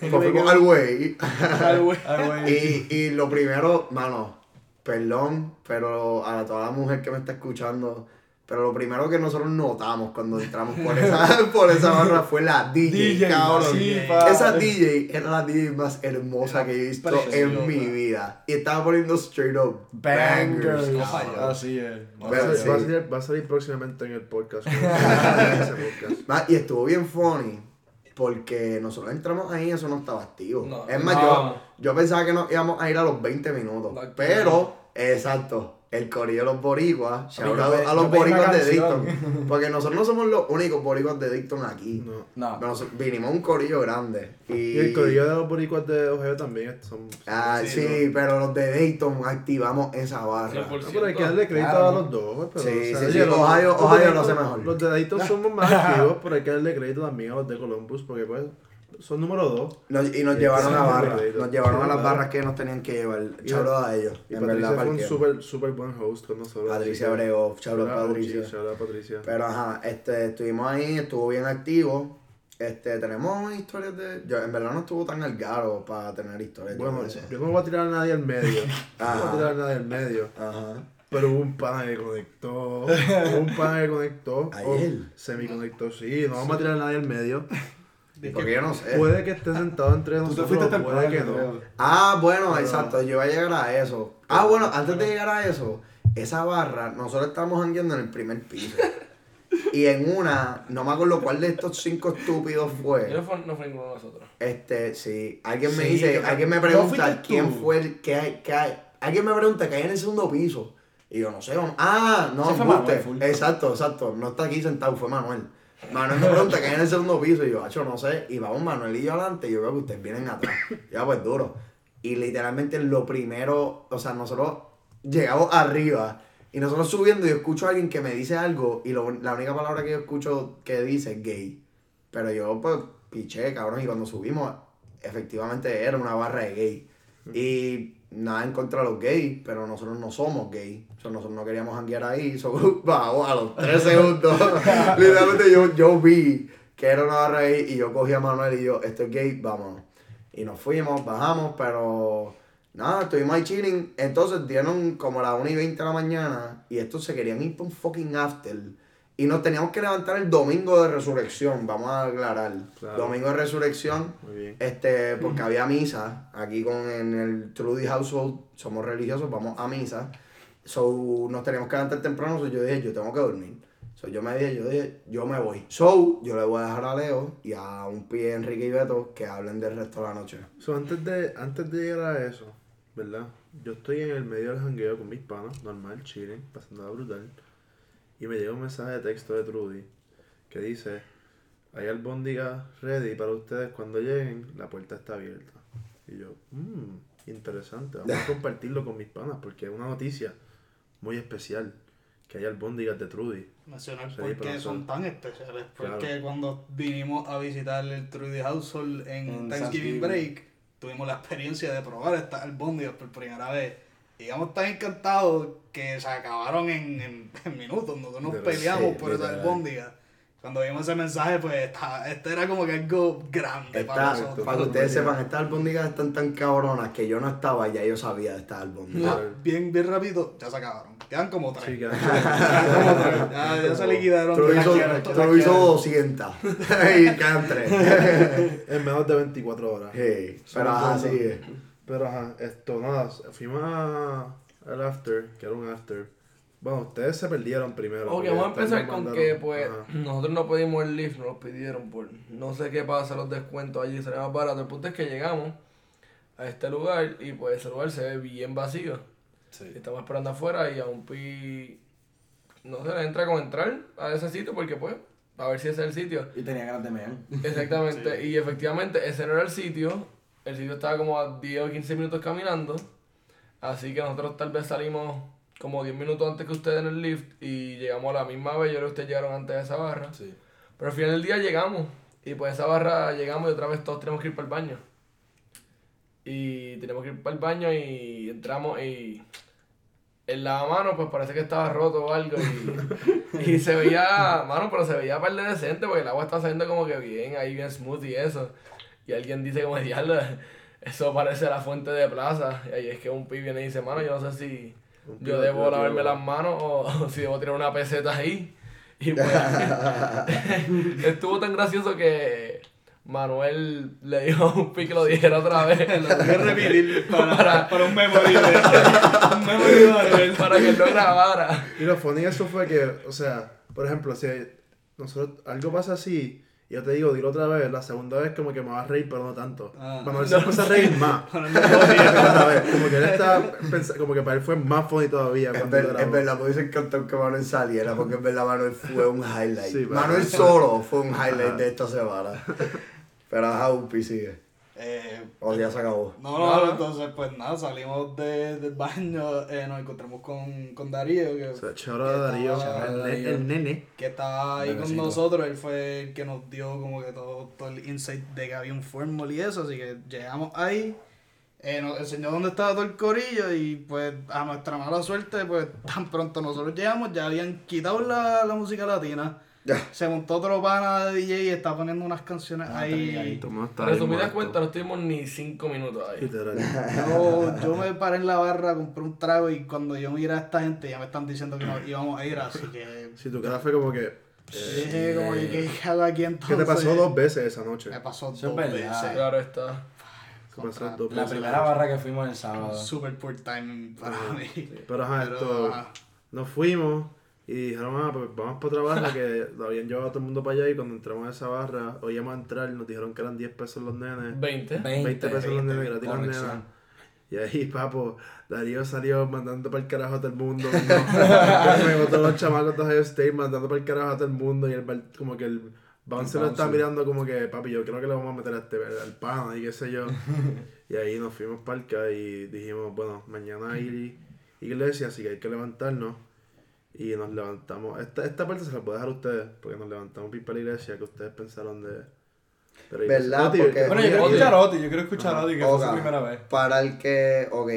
Pues fuimos al güey. Highway. Ah, güey. Y, y lo primero, mano, perdón, pero a toda la mujer que me está escuchando, pero lo primero que nosotros notamos cuando entramos por esa, por esa barra fue la DJ, DJ, cabrón. Esa DJ era la DJ más hermosa que he visto en mi vida. Y estaba poniendo straight up bangers. Así es. Va a, Pero salir, sí. va a salir- va a salir próximamente en el podcast. Y estuvo bien funny. Porque nosotros entramos ahí y eso no estaba activo. No. es más, No. yo, yo pensaba que nos íbamos a ir a los 20 minutos. No, pero, exacto, el corillo de los out pe- a los boricuas de. Dayton. Porque nosotros no somos los únicos boricuas de Dayton aquí. No. No. Pero nos- vinimos un corillo grande. Y, Y el corillo de los boricuas de Ohio también son... Ah, Sí, sí, pero los de Dayton activamos esa barra. 100%. Ah, pero hay que darle crédito Claro. a los dos, pues, pero, Sí, o sea, sí, sí, los- Ohio- los de Ohio lo hace mejor. Los de Dayton somos más activos, pero hay que darle crédito también a los de Columbus, porque pues son número dos. Nos- y nos Sí, llevaron a. Nos llevaron a las barras que nos tenían que llevar. Out a ellos. Y en Patricia fue un súper, súper buen host con nosotros. Patricia out Shout out, Patricia. Pero ajá, este, estuvimos ahí, estuvo bien activo. Este, tenemos historias de. Yo, en verdad no estuvo tan algaro para tener historias. yo Bueno, yo no voy a tirar a nadie al medio. No voy a tirar a nadie al medio. Ajá. Pero hubo un pana que conectó. Hubo un pana que conectó. Ayer. o semi-conectó, sí. No vamos a tirar a nadie al medio. Porque yo no sé. Puede que esté sentado entre Tú te nosotros. fuiste puede que no. Ah, bueno, Pero- exacto, yo iba a llegar a eso. Ah, bueno, antes de llegar a eso, esa barra, nosotros estábamos jangueando en el primer piso. Y en una, no me acuerdo cuál de estos cinco estúpidos Yo fue. no fue, no fue ninguno de nosotros. Este, sí, alguien me Sí, dice, yo alguien me ¿No pregunta tú? quién fue el que hay, que hay. Alguien me pregunta que hay en el segundo piso. Y yo no sé, vamos- ah, no, fue full. Exacto, exacto, no está aquí sentado, fue Manuel. Manuel me pregunta que en el segundo piso y yo, hacho, no sé. Y vamos Manuel y yo adelante y yo veo que ustedes vienen atrás. Ya pues duro. Y literalmente lo primero, o sea, nosotros llegamos arriba y nosotros subiendo y yo escucho a alguien que me dice algo y lo- la única palabra que yo escucho que dice es gay. Pero yo pues piché, cabrón, y cuando subimos, efectivamente era una barra de gay. Y nada en contra de los gays, pero nosotros no somos gay. O sea, nosotros no queríamos janguear ahí. So, vamos, a los tres segundos. Literalmente yo, yo vi que era una barra gay y yo cogí a Manuel y yo, esto es gay, vámonos. Y nos fuimos, bajamos, pero nada, estuvimos ahí chilling. Entonces dieron como las 1 y 20 de la mañana y estos se querían ir por un fucking after. Y nos teníamos que levantar el domingo de resurrección, vamos a aclarar. Claro. Domingo de resurrección, Muy bien. este, porque había misa, aquí con en el Trudy Household, somos religiosos, vamos a misa. So, nos teníamos que levantar temprano, so yo dije, yo tengo que dormir. So, yo me dije, yo dije, yo me voy. So, yo le voy a dejar a Leo y a un pie Enrique y Beto que hablen del resto de la noche. So, antes, de, antes de llegar a eso, ¿verdad? Yo estoy en el medio del jangueo con mis panas, normal, chilling, pasando brutal. Y me llega un mensaje de texto de Trudy que dice: Hay albóndigas ready para ustedes cuando lleguen, la puerta está abierta. Y yo, mmm, interesante, vamos a compartirlo con mis panas porque es una noticia muy especial que hay albóndigas de Trudy. Mencionar por qué son- tan especiales. Porque Claro. cuando vinimos a visitar el Trudy Household en, En Thanksgiving Thanksgiving. Break, tuvimos la experiencia de probar estas albóndigas por primera vez. Y íbamos tan encantados que se acabaron en, en, en minutos. Nosotros nos Pero peleamos sí, por esas literal. albóndigas. Cuando vimos ese mensaje, pues esta, este era como que algo grande para Esta- nosotros. para que ustedes sepan, estas albóndigas están tan cabronas que yo no estaba, ya yo sabía de estas albóndigas. Ah, bien, bien rápido, ya se acabaron. Quedan como tres. Sí, que Ya, ya se liquidaron. Tú todas hizo, las que- tú todas las hizo que- 200 y quedan 3. en menos de 24 horas. Sí, pero ajá, cosas. Pero ajá, esto, nada, fuimos a- al after, que era un after. Bueno, ustedes se perdieron primero. Ok, vamos a empezar con mandaron- que pues Ajá. nosotros no pedimos el lift, nos lo pidieron por no sé qué pasa, los descuentos allí se más barato. El punto es que llegamos a este lugar y pues ese lugar se ve bien vacío. Sí. Estamos esperando afuera y a un pi no se le entra con entrar a ese sitio porque pues a ver si ese es el sitio. Y tenía ganas de mear. Exactamente, y efectivamente ese no era el sitio. El sitio estaba como a 10 o 15 minutos caminando. Así que nosotros tal vez salimos como 10 minutos antes que ustedes en el lift y llegamos a la misma vez. Yo creo que ustedes llegaron antes de esa barra. Sí. Pero al final del día llegamos. Y pues esa barra llegamos y otra vez todos tenemos que ir para el baño. Y tenemos que ir para el baño y entramos y el lavamanos pues parece que estaba roto o algo y, y se veía, mano, pero se veía par de decente porque el agua está saliendo como que bien, ahí bien smooth y eso. Y alguien dice como, diablo, eso parece la fuente de plaza. Y ahí es que un pi viene y dice, mano, yo no sé si yo pibe- debo pibe- lavarme pibe- las manos o, o si debo tirar una peseta ahí. Y pues estuvo tan gracioso que Manuel le dijo a un pi que lo dijera otra vez. Lo a repetir para, Para- para un memory de un para que él lo grabara. Y lo funny de eso fue que, o sea, por ejemplo, si nosotros, algo pasa así, yo te digo, dilo otra vez, la segunda vez como que me va a reír, pero no tanto. Ah. Manuel se empieza a reír más. Como que él está como que para él fue más funny todavía Es, cuando ver- es verdad, me hubiese encantado que Manuel saliera, porque en verdad Manuel fue un highlight. Sí, Manuel Manuel. solo fue un highlight de esta semana. Pero ajá, Upi sigue. Eh, O ya se acabó. No, no, entonces pues nada, salimos de, del baño, eh, nos encontramos con, con Darío, que, O sea, choro de Darío, de el, ne- Darío. el nene. que estaba ahí con nosotros, él fue el que nos dio como que todo, todo el insight de que había un formal y eso, así que llegamos ahí, eh, nos enseñó dónde estaba todo el corillo y pues a nuestra mala suerte, pues tan pronto nosotros llegamos ya habían quitado la, la música latina. Se montó otro pana de DJ y está poniendo unas canciones Ah, ahí. Resumidas cuentas, no estuvimos ni cinco minutos ahí. Yo, yo me paré en la barra, compré un trago y cuando yo miré a esta gente ya me están diciendo que nos íbamos a ir, así que Si tu cara fue como que. dije como que ¿qué hago aquí ¿Qué entonces? te pasó dos veces esa noche? Me pasó Eso dos veces. Claro está. Contra- dos La veces primera noche. barra que fuimos el sábado. Super poor timing para mí. Pero ajá, Pero, esto. Nos fuimos y dijeron, ah, pues vamos para otra barra que lo habían llevado a todo el mundo para allá y cuando entramos a esa barra, hoy íbamos a entrar, nos dijeron que eran 10 pesos los nenes, 20. 20 pesos los nenes, gratis los corrección. nenes. Y ahí, papo, Darío salió mandando para el carajo a todo el mundo. me botó los chamacos de Ohio State mandando para el carajo a todo el mundo y el como que el bouncer lo está mirando como que, papi, yo creo que le vamos a meter a este al pana y qué sé yo. y ahí nos fuimos para el y dijimos, bueno, mañana hay iglesia, así que hay que levantarnos. Y nos levantamos. Esta, esta parte se la puedo dejar a ustedes, porque nos levantamos para ir para la iglesia, que ustedes pensaron de... Pero ¿Verdad? Porque- ¿qué- Bueno, yo quiero escuchar a Oti, yo quiero escuchar a Oti, que fue Oga, su primera vez. Para el que, ok,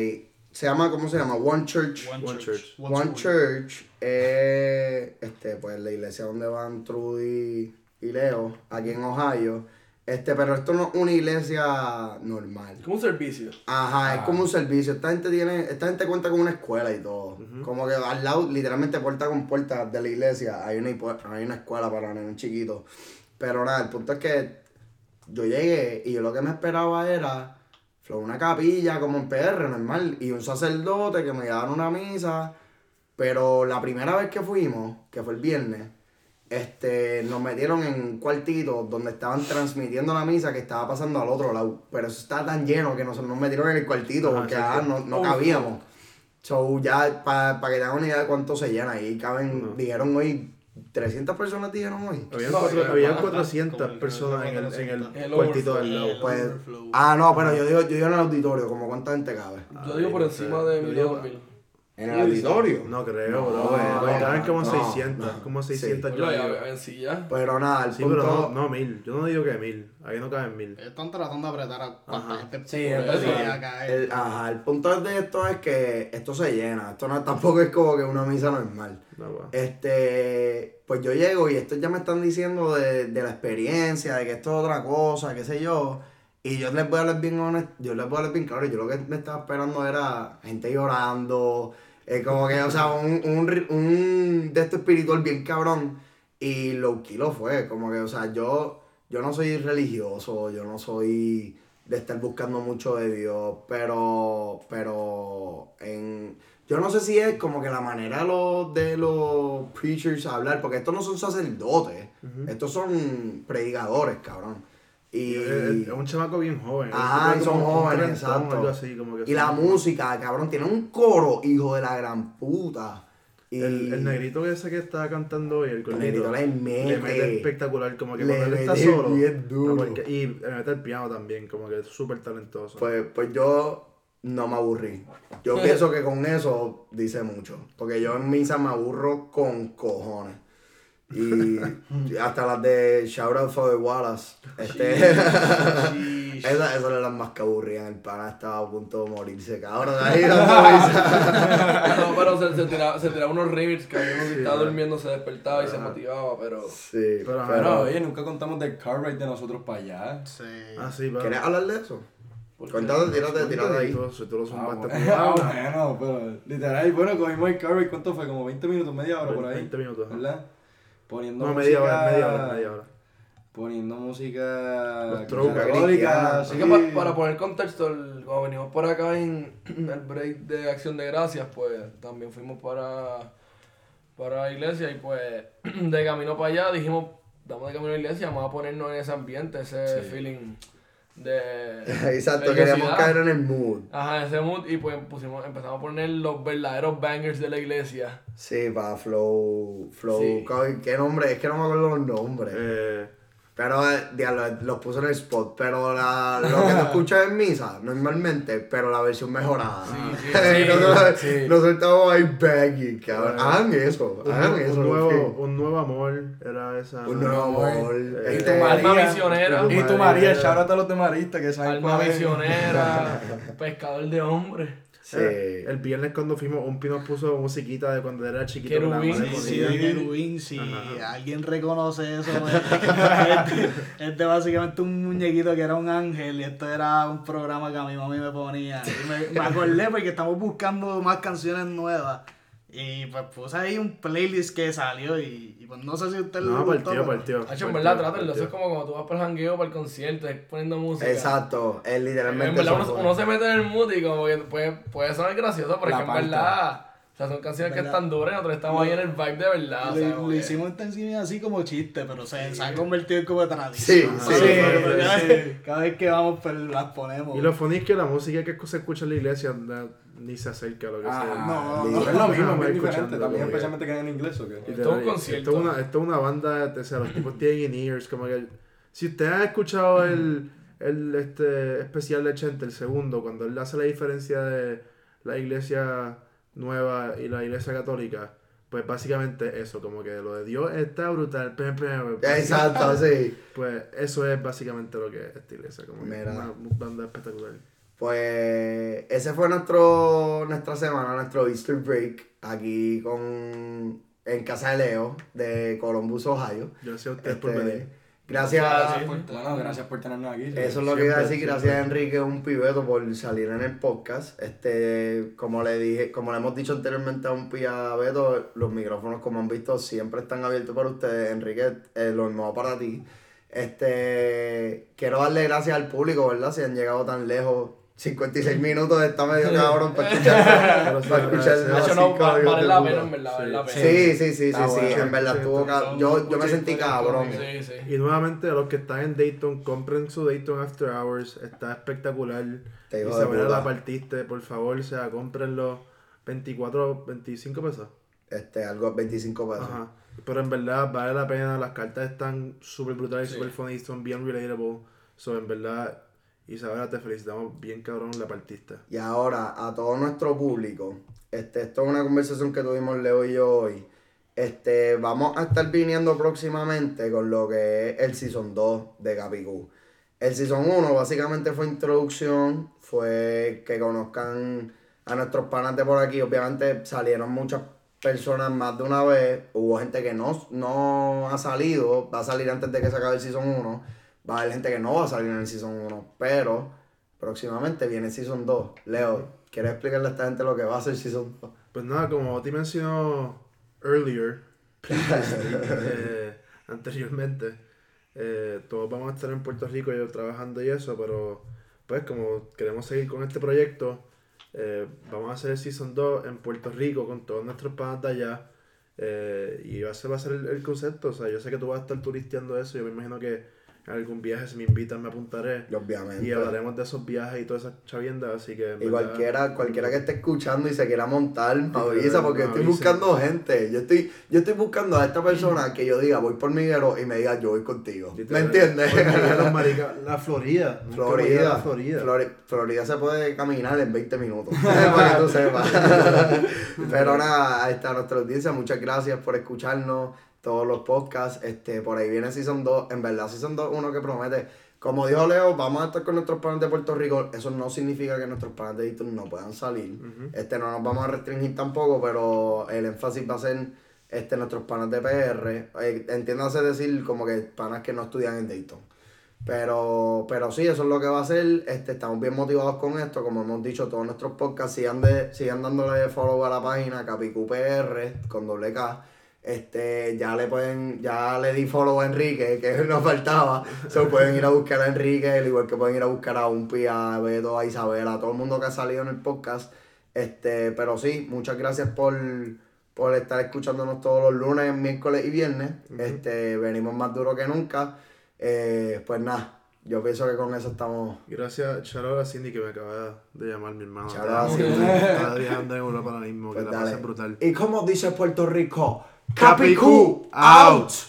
se llama, ¿cómo se llama? One Church. One, One Church. Church. One Church es este, pues, la iglesia donde van Trudy y Leo, aquí en Ohio. Este, pero esto no es una iglesia normal. Como un servicio. Ajá, es Ah. como un servicio. Esta gente tiene, esta gente cuenta con una escuela y todo. Como que al lado, literalmente puerta con puerta de la iglesia, hay una, hay una escuela para nenes chiquitos. Pero nada, el punto es que yo llegué y yo lo que me esperaba era flow, una capilla como en PR normal y un sacerdote que me daban una misa. Pero la primera vez que fuimos, que fue el viernes, este, nos metieron en un cuartito donde estaban transmitiendo la misa que estaba pasando al otro lado. Pero eso estaba tan lleno que nos, nos metieron en el cuartito ah, porque ah, no, no, cabíamos. So, ya para pa que te una idea de cuánto se llena, ahí caben, dijeron hoy, 300 personas dijeron hoy. Habían, no, cuatro, habían 400 personas en el, cuartito del lado. Pues, ah, no, pero yo digo, yo digo en el auditorio, como cuánta gente cabe. Yo digo por encima de 1.000. ¿En el auditorio? No creo, No, bro. no, Caben como no, 600. no. Como Sí. 600 yo Bueno, digo. ya en sí ya. Pero nada, el Sí, punto... pero no, no mil. Yo no digo que mil. Ahí no caben mil. Ellos están tratando de apretar a cuánta gente Sí. El, ajá, el punto de esto es que esto se llena. Esto no, tampoco es como que una misa normal. Este, pues yo llego y estos ya me están diciendo de, de la experiencia, de que esto es otra cosa, qué sé yo. Y yo les voy a hablar bien honesto, yo les voy a hablar bien claro, yo lo que me estaba esperando era gente llorando, eh, como que, o sea, un, un, un de esto espiritual bien cabrón. Y lo que lo fue, como que, o sea, yo, yo no soy religioso, yo no soy de estar buscando mucho de Dios, pero, pero, en, yo no sé si es como que la manera de los, de los preachers hablar, porque estos no son sacerdotes, estos son predicadores, cabrón. Y, Es un chamaco bien joven. Ajá, y son jóvenes, exacto. algo así, como que y la música, cabrón, tiene un coro, hijo de la gran puta. Y El, el negrito ese que estaba cantando hoy, el gordito, negrito le mete. mete espectacular, como que Le cuando él está solo. bien duro. porque- y le mete el piano también, como que es súper talentoso. Pues, pues yo no me aburrí. Yo pienso que con eso dice mucho. Porque yo en misa me aburro con cojones. Y hasta las de Shout Out for the Wallace. Este, esas, esas eran las más que aburrían. El pana estaba a punto de morirse, cabrón. Ahí. No, pero tiraba, se tiraba unos remix que había uno que Sí, estaba durmiendo, se despertaba y se motivaba, pero... Sí, Pero, ajá, Pero, oye, nunca contamos del car ride de nosotros para allá. Sí. Ah, sí, pero... ¿Quieres hablar de eso? Cuéntate, tírate, tírate ahí. Si tú lo Ah, zumbaste ah, bueno, pero literal, bueno, cogimos el car ride, ¿cuánto fue? Como 20 minutos, media hora por ahí. 20 minutos. ¿Verdad? Poniendo No, música... media hora, media hora, media hora. Poniendo música... Católica. Así sí. que pa- para poner contexto, el- cuando venimos por acá en el break de Acción de Gracias, pues también fuimos para, para la iglesia y pues de camino para allá dijimos, vamos de camino a la iglesia, vamos a ponernos en ese ambiente, ese Sí. feeling de... Exacto, queríamos caer en el mood. Ajá, ese mood y pues pusimos, empezamos a poner los verdaderos bangers de la iglesia. Sí, para Flow. Flow. Sí. ¿qué- ¿Qué nombre? Es que no me acuerdo los nombres. Eh, Pero, eh, diablo, los puso en el spot. Pero la, lo que tú escuchas en misa, normalmente, pero la versión mejorada. Sí, sí, sí, nosotros, sí. nosotros estamos ahí begging, cabrón. Hagan eso, un, hagan un eso. nuevo, un nuevo amor era esa. Un nuevo amor. Eh, Y este, tu Alma María. misionera. Y tu María, shout out a los de Marista que saben Alma cuál es. misionera, pescador de hombres. Sí. Eh, El viernes cuando fuimos, un pino puso musiquita de cuando era chiquito. Querubín, madre Sí, sí, de Querubín, si Ajá. alguien reconoce eso, este, este básicamente un muñequito que era un ángel y esto era un programa que a mi mami me ponía. Y me, me acordé porque estamos buscando más canciones nuevas y pues puse ahí un playlist que salió y, y pues no sé si usted le No, gustó, partió, pero- partió. Hacho, en verdad, trátenlo. Eso es como cuando tú vas para el jangueo, para el concierto, es poniendo música. Exacto, es En literalmente. verdad, eso uno, uno se mete en el mood y como que puede, puede sonar gracioso, pero La es que en parte. verdad, o sea, son canciones que ¿Verdad? están duras y nosotros estamos ahí en el vibe de verdad. o sea, Lo, lo hicimos en Thanksgiving así como chiste, pero se, se ha convertido en como tradición. Sí, sí, Sí, sí, cada, sí. vez- cada vez que vamos pues, las ponemos. Y lo funny es que la música que se escucha en la iglesia ni se acerca a lo que Ah, sea. no, no, no, es lo mismo, no, es diferente. También especialmente que en inglés o qué. Esto es un concierto. Esto es una, esto es una banda, o sea, los tipos tienen in-ears, como que... Si usted ha escuchado el, el este, especial de Chente, el segundo, cuando él hace la diferencia de la iglesia nueva y la iglesia católica, pues básicamente eso, como que lo de Dios está brutal, pem, pem, pem. Exacto, sí. Pues eso es básicamente lo que es esta iglesia, como Mira. una banda espectacular. Pues ese fue nuestro nuestra semana, nuestro Easter break aquí con en casa de Leo de Columbus, Ohio. Gracias a ustedes por Este, venir. gracias, Gracias. Bueno, gracias por tenernos aquí. eso es lo que iba a decir, Siempre, gracias a siempre. Enrique, un pibeto por salir en el podcast. Este, como le dije, como le hemos dicho anteriormente a un pibeto, los micrófonos como han visto siempre están abiertos para ustedes. Enrique, eh, lo mismo para ti. Este, quiero darle gracias al público, ¿verdad? Si han llegado tan lejos. 56 minutos está medio cabrón para escuchar, para escuchar no, va- vale la pena, en verdad, vale la Sí. pena. Sí, sí, sí, sí, en verdad Sí, estuvo sí, ca- son yo, yo me sentí cabrón. Sí, sí. Y nuevamente, a los que están en Dayton, compren su Dayton After Hours. Está espectacular. Te Isabela puta. la partiste, por favor, o sea, cómprenlo. 24, 25 pesos. Este, algo 25 pesos. Ajá. Pero en verdad vale la pena. Las cartas están súper brutales, Sí. súper funny, son bien relatable. So, en verdad, Isabela, te felicitamos bien cabrón, la partiste. Y ahora, a todo nuestro público, este, esto es una conversación que tuvimos Leo y yo hoy. Este, vamos a estar viniendo próximamente con lo que es el Season 2 de Capicú. El Season 1 básicamente fue introducción, fue que conozcan a nuestros panas de por aquí. Obviamente salieron muchas personas más de una vez. Hubo gente que no, no ha salido, va a salir antes de que se acabe el Season 1. Va a haber gente que no va a salir en el Season 1, pero próximamente viene el Season 2. Leo, ¿quieres explicarle a esta gente lo que va a ser Season 2? Pues nada, como te mencionó earlier, eh, anteriormente, eh, todos vamos a estar en Puerto Rico yo trabajando y eso, pero pues como queremos seguir con este proyecto, eh, vamos a hacer el Season 2 en Puerto Rico con todos nuestros panas de allá. eh, y va a ser, va a ser el, el concepto, o sea, yo sé que tú vas a estar turisteando eso, yo me imagino que algún viaje si me invitan me apuntaré. Y obviamente. Y hablaremos de esos viajes y todas esas chaviendas, así que... Y verdad- cualquiera, cualquiera que esté escuchando y se quiera montar, me avisa porque estoy buscando gente. Yo estoy, yo estoy buscando a esta persona que yo diga, voy por Miguelo y me diga, yo voy contigo. ¿Me entiendes? Marica- la Florida. Florida, la Florida. Flori- Florida se puede caminar en 20 minutos, para que tú sepas. Pero nada, está nuestra audiencia. Muchas gracias por escucharnos todos los podcasts. Este, por ahí viene Season 2. En verdad, Season 2 uno que promete. como dijo Leo, vamos a estar con nuestros panas de Puerto Rico. Eso no significa que nuestros panas de Houston no puedan salir. Este no nos vamos a restringir tampoco, pero el énfasis va a ser este, nuestros panas de PR. Eh, entiéndase decir como que panas que no estudian en Dayton. Pero, pero sí, eso es lo que va a ser. Este, estamos bien motivados con esto. Como hemos dicho, todos nuestros podcasts sigan, de, sigan dándole follow a la página CapicuPR con doble K. Este, ya le pueden, ya le di follow a Enrique, que nos faltaba. Se pueden ir a buscar a Enrique, al igual que pueden ir a buscar a Umpi, a Beto, a Isabela, a todo el mundo que ha salido en el podcast. Este, pero sí, muchas gracias por, por estar escuchándonos todos los lunes, miércoles y viernes. Este, venimos más duro que nunca. Eh, pues nada, yo pienso que con eso estamos. Gracias, out a Cindy que me acaba de llamar mi hermano. Out a Cindy. Está viajando en Europa ahora mismo, Pues que la dale. pasa brutal. Y como dice Puerto Rico, Capicú Capicú out.